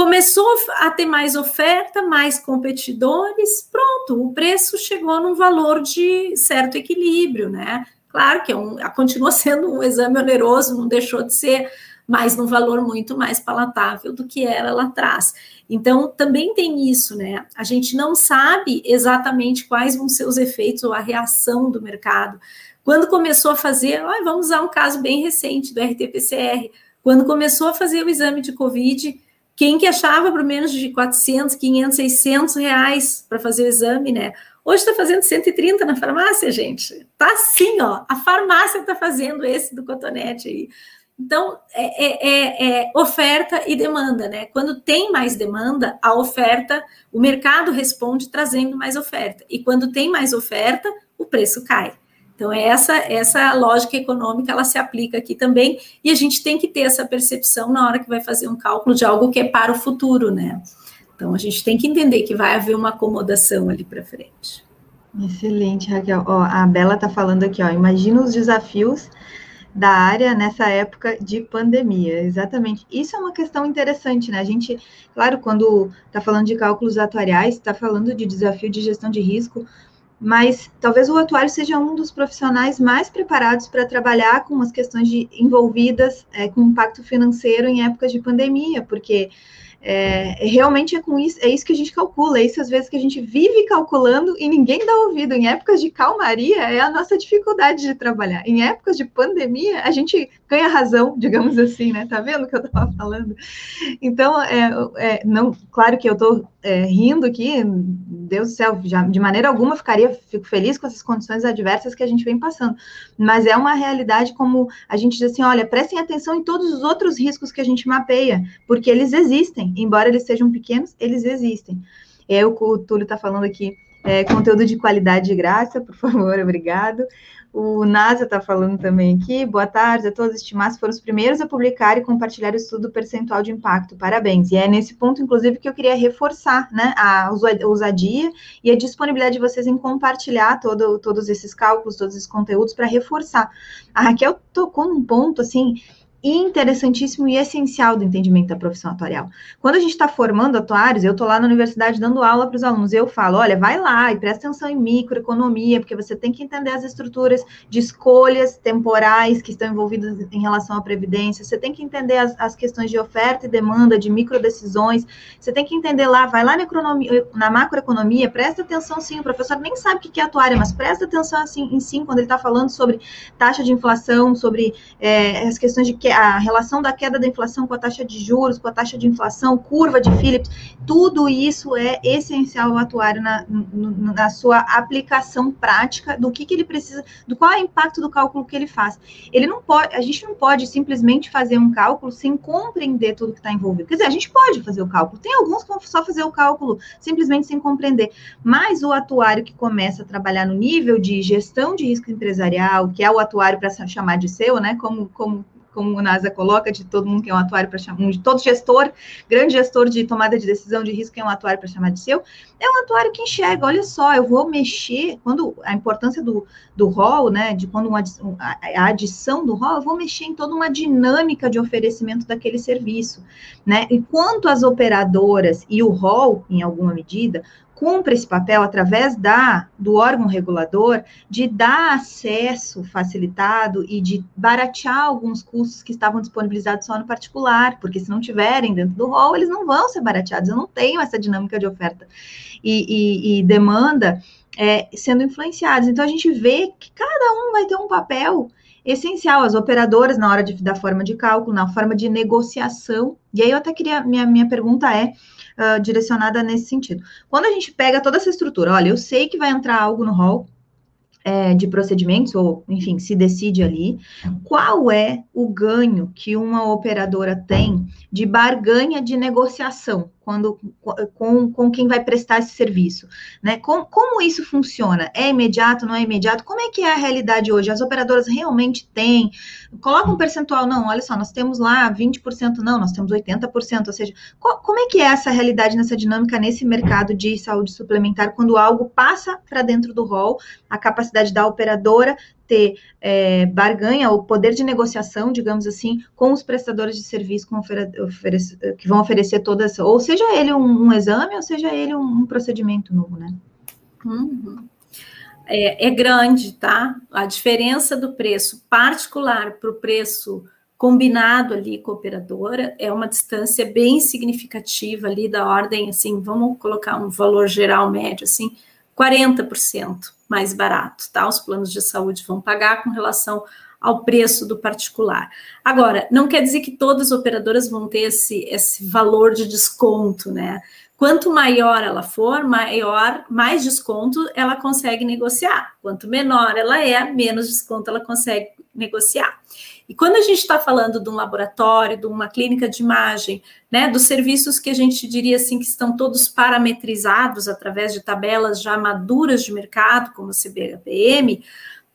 Começou a ter mais oferta, mais competidores, pronto, o preço chegou num valor de certo equilíbrio, né? Claro que é um, continua sendo um exame oneroso, não deixou de ser, mas num valor muito mais palatável do que era lá atrás. Então, também tem isso, né? A gente não sabe exatamente quais vão ser os efeitos ou a reação do mercado. Quando começou a fazer, ah, vamos usar um caso bem recente do RT-PCR, quando começou a fazer o exame de Covid, quem que achava por menos de 400, 500, 600 reais para fazer o exame, né? Hoje está fazendo 130 na farmácia, gente. Tá assim, ó. A farmácia está fazendo esse do cotonete aí. Então, é, é, é, é, oferta e demanda, né? Quando tem mais demanda, a oferta, o mercado responde trazendo mais oferta. E quando tem mais oferta, o preço cai. Então, essa, essa lógica econômica, ela se aplica aqui também, e a gente tem que ter essa percepção na hora que vai fazer um cálculo de algo que é para o futuro, né? Então, a gente tem que entender que vai haver uma acomodação ali para frente. Excelente, Raquel. Ó, a Bela está falando aqui, ó, imagina os desafios da área nessa época de pandemia. Exatamente. Isso é uma questão interessante, né? A gente, claro, quando está falando de cálculos atuariais, está falando de desafio de gestão de risco, mas talvez o atuário seja um dos profissionais mais preparados para trabalhar com as questões de, envolvidas é, com impacto financeiro em épocas de pandemia, porque é, realmente é com isso, é isso que a gente calcula, é isso às vezes que a gente vive calculando e ninguém dá ouvido. Em épocas de calmaria é a nossa dificuldade de trabalhar. Em épocas de pandemia, a gente ganha razão, digamos assim, né? Tá vendo o que eu estava falando? Então, é, é, não, claro que eu estou é, rindo aqui, Deus do céu, já, de maneira alguma ficaria, fico feliz com essas condições adversas que a gente vem passando, mas é uma realidade como a gente diz assim, olha, prestem atenção em todos os outros riscos que a gente mapeia, porque eles existem, embora eles sejam pequenos, eles existem. É o que o Túlio está falando aqui, é, conteúdo de qualidade de graça, por favor, obrigado. O NASA está falando também aqui. Boa tarde a todos. Estimados foram os primeiros a publicar e compartilhar o estudo percentual de impacto. Parabéns. E é nesse ponto, inclusive, que eu queria reforçar né, a ousadia e a disponibilidade de vocês em compartilhar todo, todos esses cálculos, todos esses conteúdos para reforçar. A Raquel tocou num ponto assim interessantíssimo e essencial do entendimento da profissão atuarial. Quando a gente está formando atuários, eu estou lá na universidade dando aula para os alunos, eu falo, olha, vai lá e presta atenção em microeconomia, porque você tem que entender as estruturas de escolhas temporais que estão envolvidas em relação à previdência, você tem que entender as, as questões de oferta e demanda, de microdecisões, você tem que entender lá, vai lá na, economia, na macroeconomia, presta atenção sim, o professor nem sabe o que é atuária, mas presta atenção assim, em sim, quando ele está falando sobre taxa de inflação, sobre é, as questões de a relação da queda da inflação com a taxa de juros, com a taxa de inflação, curva de Phillips, tudo isso é essencial o atuário na, na sua aplicação prática do que, que ele precisa, do qual é o impacto do cálculo que ele faz. Ele não pode, a gente não pode simplesmente fazer um cálculo sem compreender tudo que está envolvido. Quer dizer, a gente pode fazer o cálculo. Tem alguns que vão só fazer o cálculo simplesmente sem compreender. Mas o atuário que começa a trabalhar no nível de gestão de risco empresarial, que é o atuário para chamar de seu, né? Como, como como o NASA coloca, de todo mundo que é um atuário para chamar, de todo gestor, grande gestor de tomada de decisão de risco que é um atuário para chamar de seu, é um atuário que enxerga, olha só, eu vou mexer, quando a importância do, do rol, né, de quando uma, a adição do rol, eu vou mexer em toda uma dinâmica de oferecimento daquele serviço, né, enquanto as operadoras e o rol, em alguma medida, cumpre esse papel através da do órgão regulador de dar acesso facilitado e de baratear alguns custos que estavam disponibilizados só no particular, porque se não tiverem dentro do rol, eles não vão ser barateados. Eu não tenho essa dinâmica de oferta e, e, e demanda é, sendo influenciados. Então a gente vê que cada um vai ter um papel essencial, as operadoras na hora de, da forma de cálculo, na forma de negociação. E aí eu até queria, minha, minha pergunta é, uh, direcionada nesse sentido. Quando a gente pega toda essa estrutura, olha, eu sei que vai entrar algo no hall é, de procedimentos, ou enfim, se decide ali, qual é o ganho que uma operadora tem de barganha de negociação quando com, com quem vai prestar esse serviço, né? Com, como isso funciona? É imediato, não é imediato? Como é que é a realidade hoje? As operadoras realmente têm? Coloca um percentual, não, olha só, nós temos lá 20%, não, nós temos 80%, ou seja, como é que é essa realidade nessa dinâmica nesse mercado de saúde suplementar quando algo passa para dentro do rol, a capacidade da operadora ter é, barganha, o poder de negociação, digamos assim, com os prestadores de serviço que vão oferecer todas, ou seja ele um, um exame, ou seja ele um, um procedimento novo, né? Uhum. É, é, grande, tá? A diferença do preço particular para o preço combinado ali com a operadora é uma distância bem significativa ali da ordem, assim, vamos colocar um valor geral médio, assim, 40% mais barato, tá? Os planos de saúde vão pagar com relação ao preço do particular. Agora, não quer dizer que todas as operadoras vão ter esse, esse valor de desconto, né? Quanto maior ela for, maior, mais desconto ela consegue negociar. Quanto menor ela é, menos desconto ela consegue negociar. E quando a gente está falando de um laboratório, de uma clínica de imagem, né, dos serviços que a gente diria assim que estão todos parametrizados através de tabelas já maduras de mercado, como o CBHPM,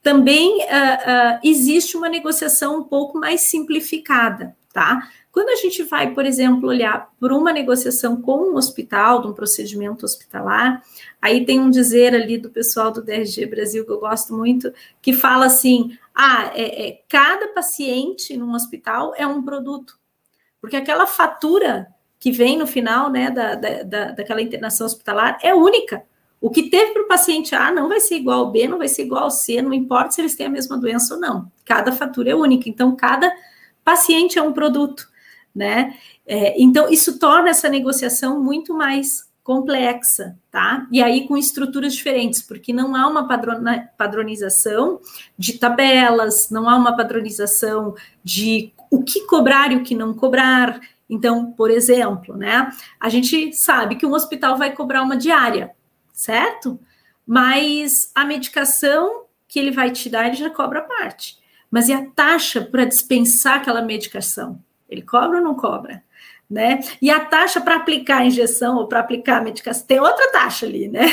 também uh, uh, existe uma negociação um pouco mais simplificada, tá? Quando a gente vai, por exemplo, olhar por uma negociação com um hospital, de um procedimento hospitalar, aí tem um dizer ali do pessoal do DRG Brasil que eu gosto muito, que fala assim: ah, é, é, cada paciente num hospital é um produto. Porque aquela fatura que vem no final né, da, da, daquela internação hospitalar é única. O que teve para o paciente A não vai ser igual ao B, não vai ser igual ao C, não importa se eles têm a mesma doença ou não. Cada fatura é única. Então, cada paciente é um produto, né? É, então, isso torna essa negociação muito mais complexa, tá? E aí com estruturas diferentes, porque não há uma padronização de tabelas, não há uma padronização de o que cobrar e o que não cobrar. Então, por exemplo, né? A gente sabe que um hospital vai cobrar uma diária, certo? Mas a medicação que ele vai te dar, ele já cobra a parte. Mas e a taxa para dispensar aquela medicação? Ele cobra ou não cobra? né? E a taxa para aplicar a injeção ou para aplicar a medicação tem outra taxa ali, né?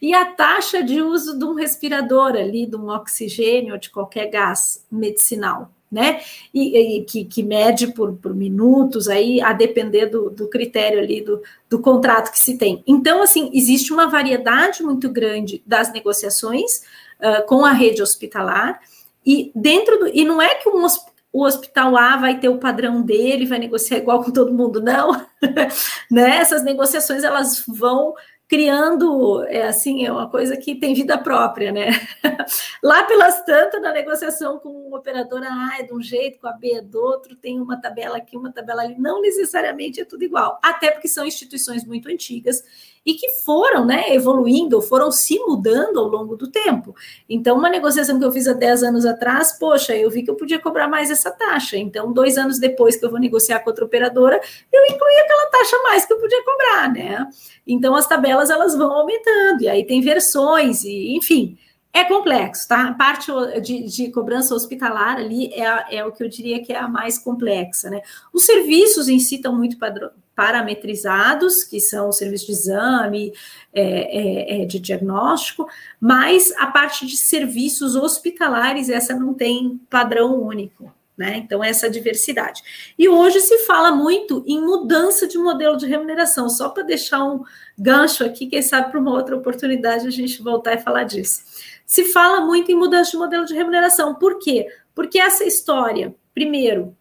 E a taxa de uso de um respirador ali, de um oxigênio ou de qualquer gás medicinal, né? E, e que, que, mede por, por, minutos aí, a depender do, do critério ali do, do contrato que se tem. Então, assim, existe uma variedade muito grande das negociações uh, com a rede hospitalar. E dentro do. E não é que um, o hospital A vai ter o padrão dele, vai negociar igual com todo mundo, não. né? Essas negociações elas vão criando, é assim, é uma coisa que tem vida própria, né? Lá pelas tantas, na negociação com o operador A é de um jeito, com a B é do outro, tem uma tabela aqui, uma tabela ali, não necessariamente é tudo igual, até porque são instituições muito antigas e que foram né, evoluindo, foram se mudando ao longo do tempo. Então, uma negociação que eu fiz há 10 anos atrás, poxa, eu vi que eu podia cobrar mais essa taxa. Então, dois anos depois que eu vou negociar com outra operadora, eu incluí aquela taxa mais que eu podia cobrar, né? Então, as tabelas elas vão aumentando, e aí tem versões, e enfim é complexo, tá? A parte de, de cobrança hospitalar ali é, é, o que eu diria que é a mais complexa, né? Os serviços em si estão muito padrão, parametrizados, que são o serviço de exame, é, é, é, de diagnóstico, mas a parte de serviços hospitalares, essa não tem padrão único, né? Então, essa diversidade. E hoje se fala muito em mudança de modelo de remuneração, só para deixar um gancho aqui, quem sabe para uma outra oportunidade a gente voltar e falar disso. Se fala muito em mudança de modelo de remuneração. Por quê? Porque essa história, primeiro,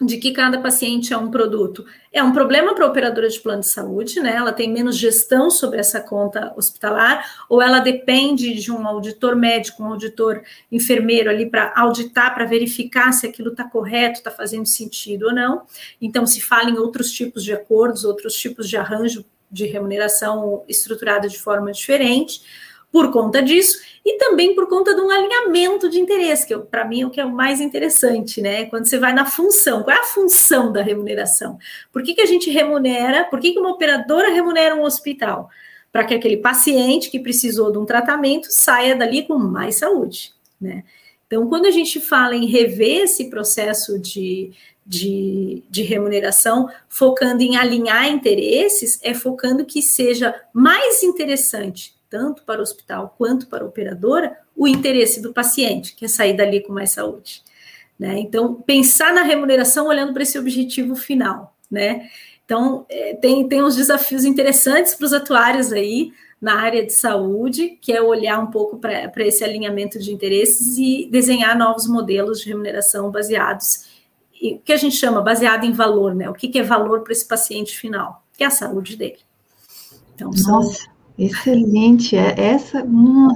de que cada paciente é um produto. É um problema para a operadora de plano de saúde, né? Ela tem menos gestão sobre essa conta hospitalar, ou ela depende de um auditor médico, um auditor enfermeiro ali para auditar, para verificar se aquilo está correto, está fazendo sentido ou não. Então, se fala em outros tipos de acordos, outros tipos de arranjo de remuneração estruturada de forma diferente por conta disso e também por conta de um alinhamento de interesse, que para mim é o que é o mais interessante, né? Quando você vai na função, qual é a função da remuneração? Por que, que a gente remunera, por que, que uma operadora remunera um hospital? Para que aquele paciente que precisou de um tratamento saia dali com mais saúde, né? Então, quando a gente fala em rever esse processo de, de, de, remuneração, focando em alinhar interesses, é focando que seja mais interessante tanto para o hospital quanto para a operadora, o interesse do paciente, que é sair dali com mais saúde. Né? Então, pensar na remuneração olhando para esse objetivo final. Né? Então, é, tem, tem uns desafios interessantes para os atuários aí na área de saúde, que é olhar um pouco para esse alinhamento de interesses e desenhar novos modelos de remuneração baseados, o que a gente chama baseado em valor, né? O que, que é valor para esse paciente final, que é a saúde dele. Então, são... Excelente, é essa, hum,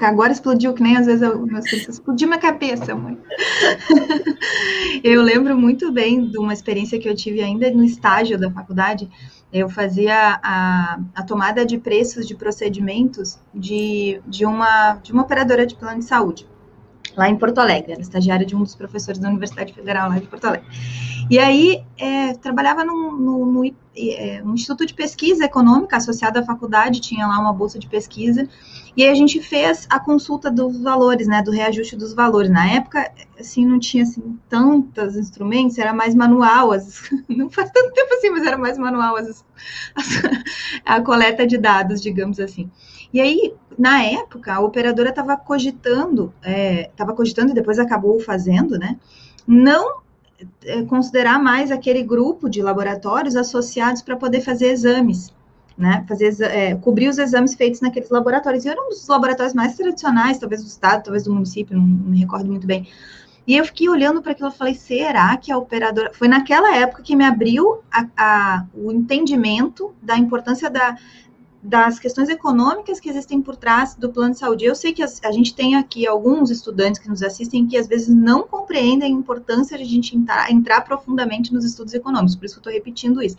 agora explodiu, que nem às vezes eu, meus filhos, explodiu minha cabeça, mãe. eu lembro muito bem de uma experiência que eu tive ainda no estágio da faculdade, eu fazia a, a tomada de preços de procedimentos de, de, uma, de uma operadora de plano de saúde, lá em Porto Alegre, era estagiária de um dos professores da Universidade Federal lá de Porto Alegre. E aí, é, trabalhava no, no, no é, um instituto de pesquisa econômica associado à faculdade, tinha lá uma bolsa de pesquisa, e aí a gente fez a consulta dos valores, né, do reajuste dos valores. Na época, assim, não tinha, assim, tantos instrumentos, era mais manual, as, não faz tanto tempo assim, mas era mais manual as, as, a coleta de dados, digamos assim. E aí, na época, a operadora estava cogitando, estava é, cogitando e depois acabou fazendo, né, não é, considerar mais aquele grupo de laboratórios associados para poder fazer exames, né? Fazer, é, cobrir os exames feitos naqueles laboratórios. E eram um dos laboratórios mais tradicionais, talvez do estado, talvez do município, não, não me recordo muito bem. E eu fiquei olhando para aquilo e falei, será que a operadora. Foi naquela época que me abriu a, a, o entendimento da importância da, das questões econômicas que existem por trás do plano de saúde. Eu sei que a, gente tem aqui alguns estudantes que nos assistem que às vezes não compreendem a importância de a gente entrar, entrar profundamente nos estudos econômicos, por isso que eu estou repetindo isso.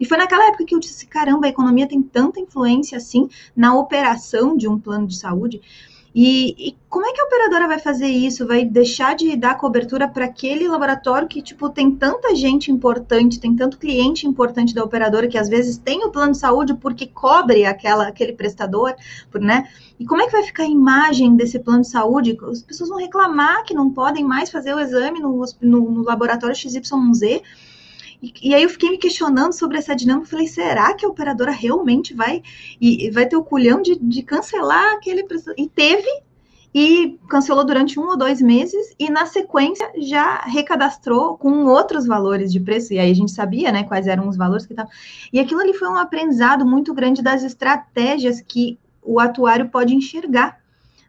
E foi naquela época que eu disse: caramba, a economia tem tanta influência assim na operação de um plano de saúde. E, e, como é que a operadora vai fazer isso? Vai deixar de dar cobertura para aquele laboratório que, tipo, tem tanta gente importante, tem tanto cliente importante da operadora que às vezes tem o plano de saúde porque cobre aquela, aquele prestador, né? E como é que vai ficar a imagem desse plano de saúde? As pessoas vão reclamar que não podem mais fazer o exame no, no, no laboratório XYZ e, e, aí eu fiquei me questionando sobre essa dinâmica. Falei, será que a operadora realmente vai e vai ter o culhão de, de cancelar aquele E teve, e cancelou durante um ou dois meses, e na sequência já recadastrou com outros valores de preço, e aí a gente sabia, né, quais eram os valores que estavam. E aquilo ali foi um aprendizado muito grande das estratégias que o atuário pode enxergar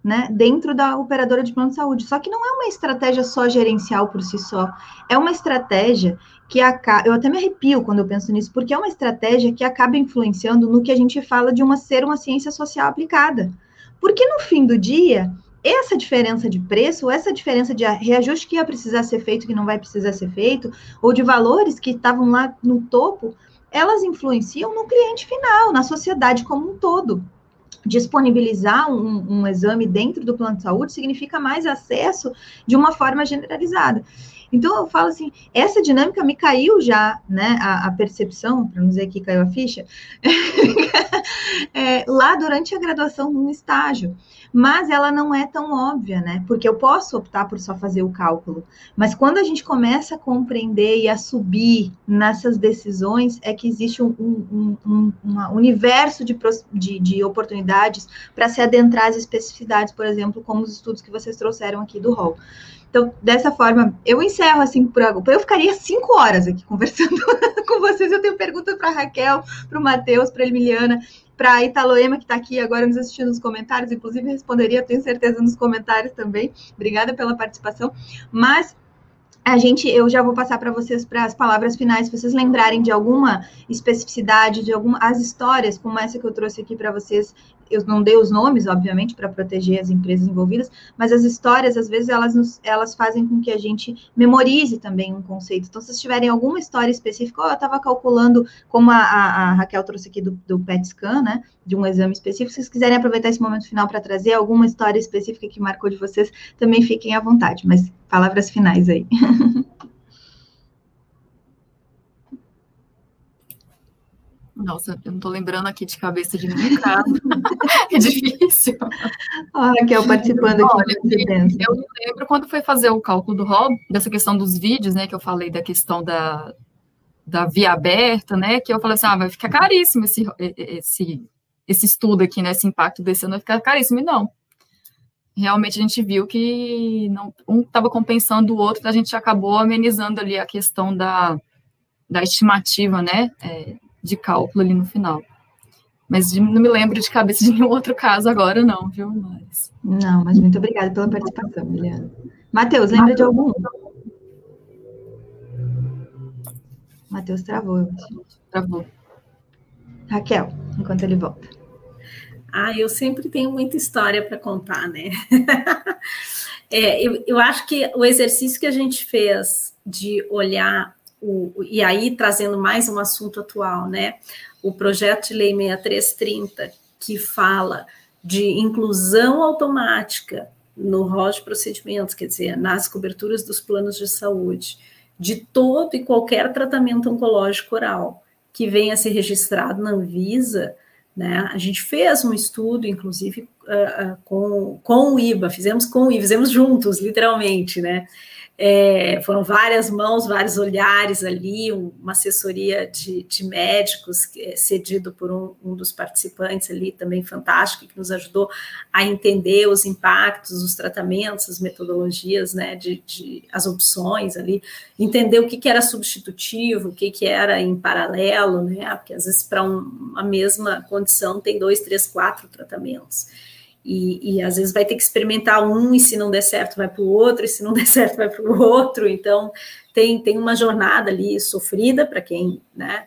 né, dentro da operadora de plano de saúde. Só que não é uma estratégia só gerencial por si só, é uma estratégia que acaba, eu até me arrepio quando eu penso nisso, porque é uma estratégia que acaba influenciando no que a gente fala de uma ser uma ciência social aplicada. Porque no fim do dia, essa diferença de preço, essa diferença de reajuste que ia precisar ser feito, que não vai precisar ser feito, ou de valores que estavam lá no topo, elas influenciam no cliente final, na sociedade como um todo disponibilizar um, um, exame dentro do plano de saúde significa mais acesso de uma forma generalizada. Então, eu falo assim, essa dinâmica me caiu já, né, a, a percepção, para não dizer que caiu a ficha, é, lá durante a graduação, num estágio. Mas ela não é tão óbvia, né, porque eu posso optar por só fazer o cálculo. Mas quando a gente começa a compreender e a subir nessas decisões, é que existe um, um, um, um universo de, de, de oportunidades para se adentrar às especificidades, por exemplo, como os estudos que vocês trouxeram aqui do rol. Então, dessa forma, eu encerro assim por agora. Eu ficaria cinco horas aqui conversando com vocês. Eu tenho perguntas para Raquel, para o Matheus, para a Emiliana, para Italoema, que está aqui agora nos assistindo nos comentários. Inclusive, responderia, tenho certeza, nos comentários também. Obrigada pela participação. Mas a gente, eu já vou passar para vocês para as palavras finais, se vocês lembrarem de alguma especificidade, de algumas as histórias, como essa que eu trouxe aqui para vocês, eu não dei os nomes, obviamente, para proteger as empresas envolvidas, mas as histórias, às vezes, elas, nos, elas fazem com que a gente memorize também um conceito. Então, se vocês tiverem alguma história específica, oh, eu estava calculando, como a, a, Raquel trouxe aqui do, do PET scan, né, de um exame específico, se vocês quiserem aproveitar esse momento final para trazer alguma história específica que marcou de vocês, também fiquem à vontade, mas palavras finais aí. Nossa, eu não tô lembrando aqui de cabeça de nenhum caso. é difícil. Olha, Raquel participando aqui. Olha, eu lembro quando foi fazer o cálculo do ROB, dessa questão dos vídeos, né, que eu falei da questão da, da via aberta, né, que eu falei assim, ah, vai ficar caríssimo esse, esse, esse estudo aqui, né, esse impacto desse ano vai ficar caríssimo. E não. Realmente a gente viu que não, um estava compensando o outro, a gente acabou amenizando ali a questão da, da estimativa, né, é, de cálculo ali no final. Mas de, não me lembro de cabeça de nenhum outro caso agora, não, viu? Mas... Não, mas muito obrigada pela participação, Miliana. Matheus, lembra de algum? Matheus travou, eu acho. Travou. Raquel, enquanto ele volta. Ah, eu sempre tenho muita história para contar, né? é, eu, eu acho que o exercício que a gente fez de olhar o, e aí trazendo mais um assunto atual, né? O projeto de lei 6330, que fala de inclusão automática no rol de procedimentos, quer dizer, nas coberturas dos planos de saúde, de todo e qualquer tratamento oncológico oral que venha a ser registrado na Anvisa, né? A gente fez um estudo, inclusive, uh, uh, com, com o IBA, fizemos com o IBA, fizemos juntos, literalmente, né? É, foram várias mãos, vários olhares ali, uma assessoria de, de médicos é, cedido por um, um, dos participantes ali, também fantástico, que nos ajudou a entender os impactos, os tratamentos, as metodologias, né, de, de as opções ali, entender o que, que era substitutivo, o que, que era em paralelo, né, porque às vezes para um, uma mesma condição tem dois, três, quatro tratamentos. E, e, às vezes vai ter que experimentar um, e se não der certo, vai para o outro, e se não der certo, vai para o outro. Então, tem, tem uma jornada ali sofrida para quem né,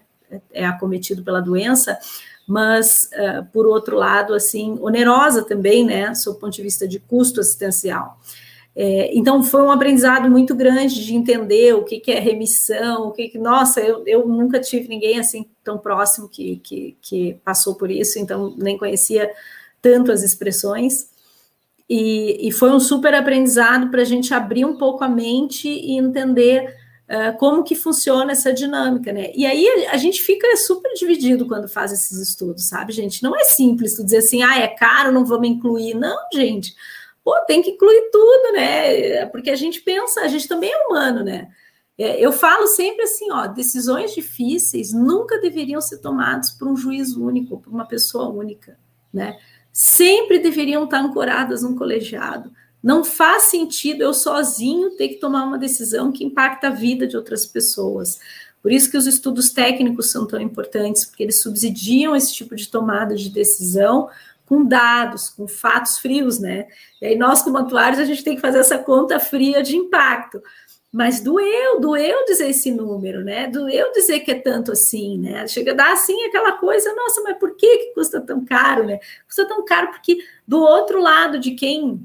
é acometido pela doença, mas, uh, por outro lado, assim, onerosa também, né, sob o ponto de vista de custo assistencial. É, então, foi um aprendizado muito grande de entender o que, que é remissão, o que, que nossa, eu, eu nunca tive ninguém assim tão próximo que, que, que passou por isso, então nem conhecia tanto as expressões. E, e foi um super aprendizado para a gente abrir um pouco a mente e entender uh, como que funciona essa dinâmica, né? E aí a, a, gente fica super dividido quando faz esses estudos, sabe, gente? Não é simples tu dizer assim, ah, é caro, não vamos incluir. Não, gente. Pô, tem que incluir tudo, né? Porque a gente pensa, a gente também é humano, né? É, eu falo sempre assim, ó, decisões difíceis nunca deveriam ser tomadas por um juiz único, por uma pessoa única, né? Sempre deveriam estar ancoradas num colegiado. Não faz sentido eu sozinho ter que tomar uma decisão que impacta a vida de outras pessoas. Por isso que os estudos técnicos são tão importantes, porque eles subsidiam esse tipo de tomada de decisão com dados, com fatos frios, né? E aí nós, como atuários, a gente tem que fazer essa conta fria de impacto. Mas doeu, doeu dizer esse número, né? Doeu dizer que é tanto assim, né? Chega a dar assim aquela coisa, nossa, mas por que, que custa tão caro, né? Custa tão caro porque do outro lado de quem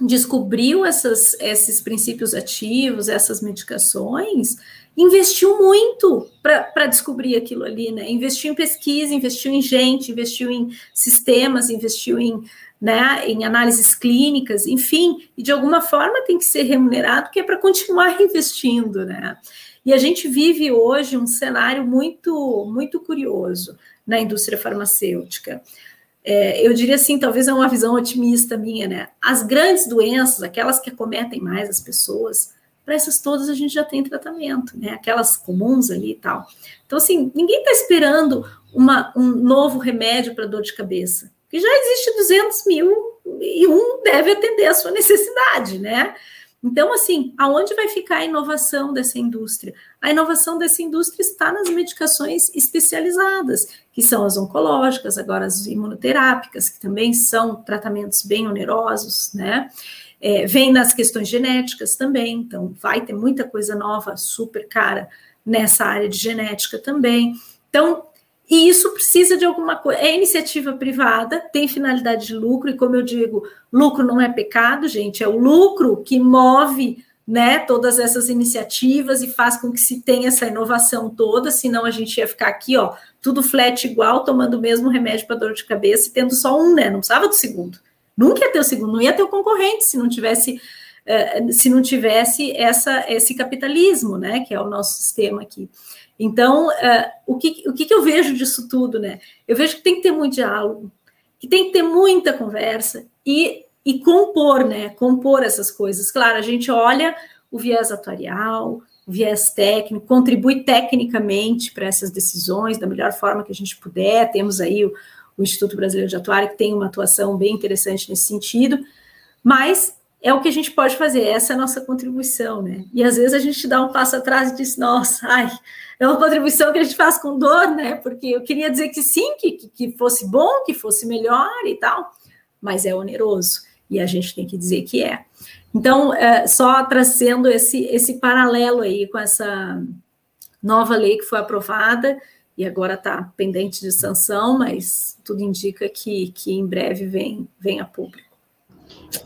descobriu essas, esses princípios ativos, essas medicações, investiu muito para descobrir aquilo ali, né? Investiu em pesquisa, investiu em gente, investiu em sistemas, investiu em, né, em análises clínicas, enfim, e de alguma forma tem que ser remunerado, que é para continuar investindo, né? E a gente vive hoje um cenário muito, muito curioso na indústria farmacêutica. É, eu diria assim, talvez é uma visão otimista minha, né? As grandes doenças, aquelas que acometem mais as pessoas, para essas todas a gente já tem tratamento, né? Aquelas comuns ali e tal. Então, assim, ninguém está esperando uma, um novo remédio para dor de cabeça, que já existe 200 mil e um deve atender a sua necessidade, né? Então, assim, aonde vai ficar a inovação dessa indústria? A inovação dessa indústria está nas medicações especializadas, que são as oncológicas, agora as imunoterápicas, que também são tratamentos bem onerosos, né? É, vem nas questões genéticas também, então vai ter muita coisa nova, super cara nessa área de genética também. Então, e isso precisa de alguma coisa. É iniciativa privada, tem finalidade de lucro, e como eu digo, lucro não é pecado, gente, é o lucro que move né, todas essas iniciativas e faz com que se tenha essa inovação toda, senão a gente ia ficar aqui, ó, tudo flat igual, tomando o mesmo remédio para dor de cabeça e tendo só um, né? Não precisava do segundo. Nunca ia ter o segundo, não ia ter o concorrente se não tivesse uh, se não tivesse essa, esse capitalismo, né, que é o nosso sistema aqui. Então, uh, o, que, o que eu vejo disso tudo, né? Eu vejo que tem que ter muito diálogo, que tem que ter muita conversa e, e compor, né? Compor essas coisas. Claro, a gente olha o viés atuarial, o viés técnico, contribui tecnicamente para essas decisões da melhor forma que a gente puder. Temos aí o, o Instituto Brasileiro de Atuário, que tem uma atuação bem interessante nesse sentido, mas é o que a gente pode fazer, essa é a nossa contribuição, né? E às vezes a gente dá um passo atrás e diz, nossa, ai, é uma contribuição que a gente faz com dor, né? Porque eu queria dizer que sim, que, que fosse bom, que fosse melhor e tal, mas é oneroso, e a gente tem que dizer que é. Então, é, só trazendo esse, esse paralelo aí com essa nova lei que foi aprovada, e agora está pendente de sanção, mas tudo indica que, que em breve vem, vem a público.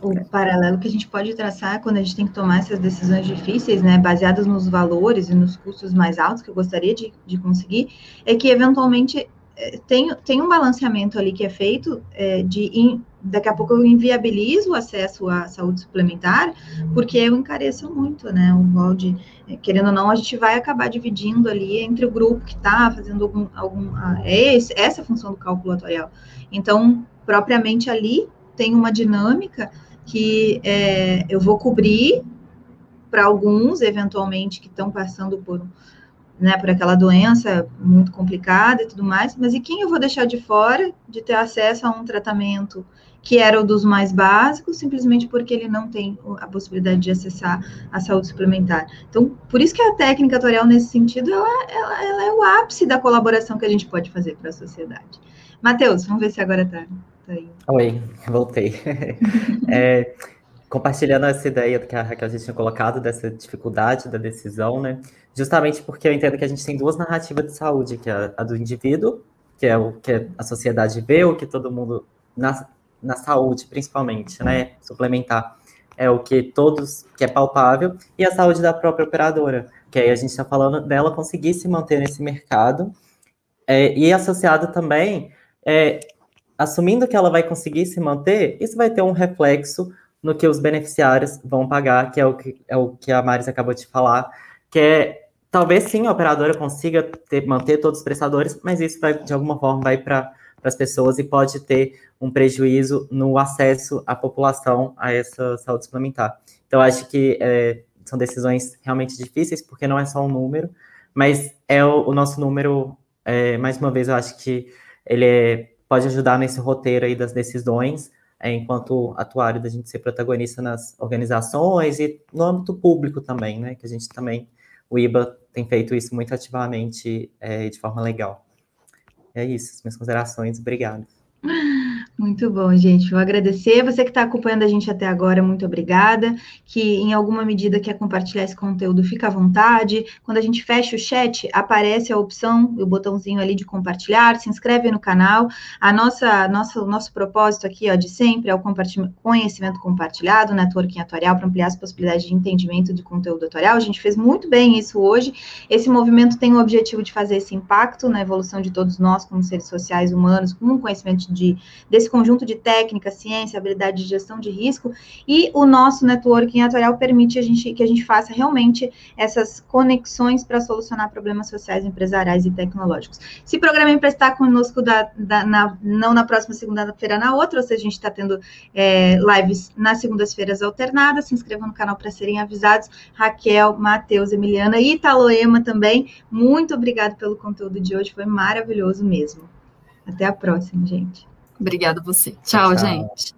O paralelo que a gente pode traçar quando a gente tem que tomar essas decisões difíceis, né, baseadas nos valores e nos custos mais altos que eu gostaria de, de conseguir, é que eventualmente é, tem, tem um balanceamento ali que é feito é, de in, daqui a pouco eu inviabilizo o acesso à saúde suplementar, porque eu encareço muito, né? O rol de, é, querendo ou não, a gente vai acabar dividindo ali entre o grupo que está fazendo algum, algum é esse, essa função do cálculo. Então, propriamente ali tem uma dinâmica que é, eu vou cobrir para alguns, eventualmente, que estão passando por né, por aquela doença muito complicada e tudo mais, mas e quem eu vou deixar de fora de ter acesso a um tratamento que era o dos mais básicos, simplesmente porque ele não tem a possibilidade de acessar a saúde suplementar. Então, por isso que a técnica atuarial, nesse sentido, ela, ela, ela é o ápice da colaboração que a gente pode fazer para a sociedade. Matheus, vamos ver se agora está tá aí. Oi, voltei. é, compartilhando essa ideia que a Raquel já tinha colocado, dessa dificuldade da decisão, né? Justamente porque eu entendo que a gente tem duas narrativas de saúde, que é a do indivíduo, que é o que a sociedade vê, o que todo mundo, na, na saúde principalmente, né? Suplementar, é o que todos, que é palpável, e a saúde da própria operadora, que aí a gente está falando dela conseguir se manter nesse mercado, é, e associado também, é, assumindo que ela vai conseguir se manter, isso vai ter um reflexo no que os beneficiários vão pagar, que é o que, é o que a Maris acabou de falar, que é talvez sim a operadora consiga ter, manter todos os prestadores, mas isso vai, de alguma forma vai para as pessoas e pode ter um prejuízo no acesso à população a essa saúde suplementar. Então, acho que é, são decisões realmente difíceis, porque não é só um número, mas é o, o nosso número, é, mais uma vez, eu acho que ele é, pode ajudar nesse roteiro aí das decisões, é, enquanto atuário da gente ser protagonista nas organizações e no âmbito público também, né? Que a gente também, o IBA tem feito isso muito ativamente é, de forma legal. É isso, minhas considerações, obrigado. Muito bom, gente. Vou agradecer. Você que está acompanhando a gente até agora, muito obrigada. Que em alguma medida quer compartilhar esse conteúdo, fica à vontade. Quando a gente fecha o chat, aparece a opção, o botãozinho ali de compartilhar, se inscreve no canal. A nossa, nossa, nosso propósito aqui, ó, de sempre, é o conhecimento compartilhado, networking atuarial, para ampliar as possibilidades de entendimento de conteúdo atuarial. A gente fez muito bem isso hoje. Esse movimento tem o objetivo de fazer esse impacto na evolução de todos nós, como seres sociais humanos, com um conhecimento de, desse esse conjunto de técnica, ciência, habilidade de gestão de risco, e o nosso networking atuarial permite a gente, que a gente faça realmente essas conexões para solucionar problemas sociais, empresariais e tecnológicos. Se programem para estar conosco da, da, na, não na próxima segunda-feira, na outra, ou seja, a gente está tendo é, lives nas segundas-feiras alternadas, se inscrevam no canal para serem avisados. Raquel, Matheus, Emiliana e Italoema também, muito obrigado pelo conteúdo de hoje, foi maravilhoso mesmo. Até a próxima, gente. Obrigada a você. Tchau, Tchau. gente.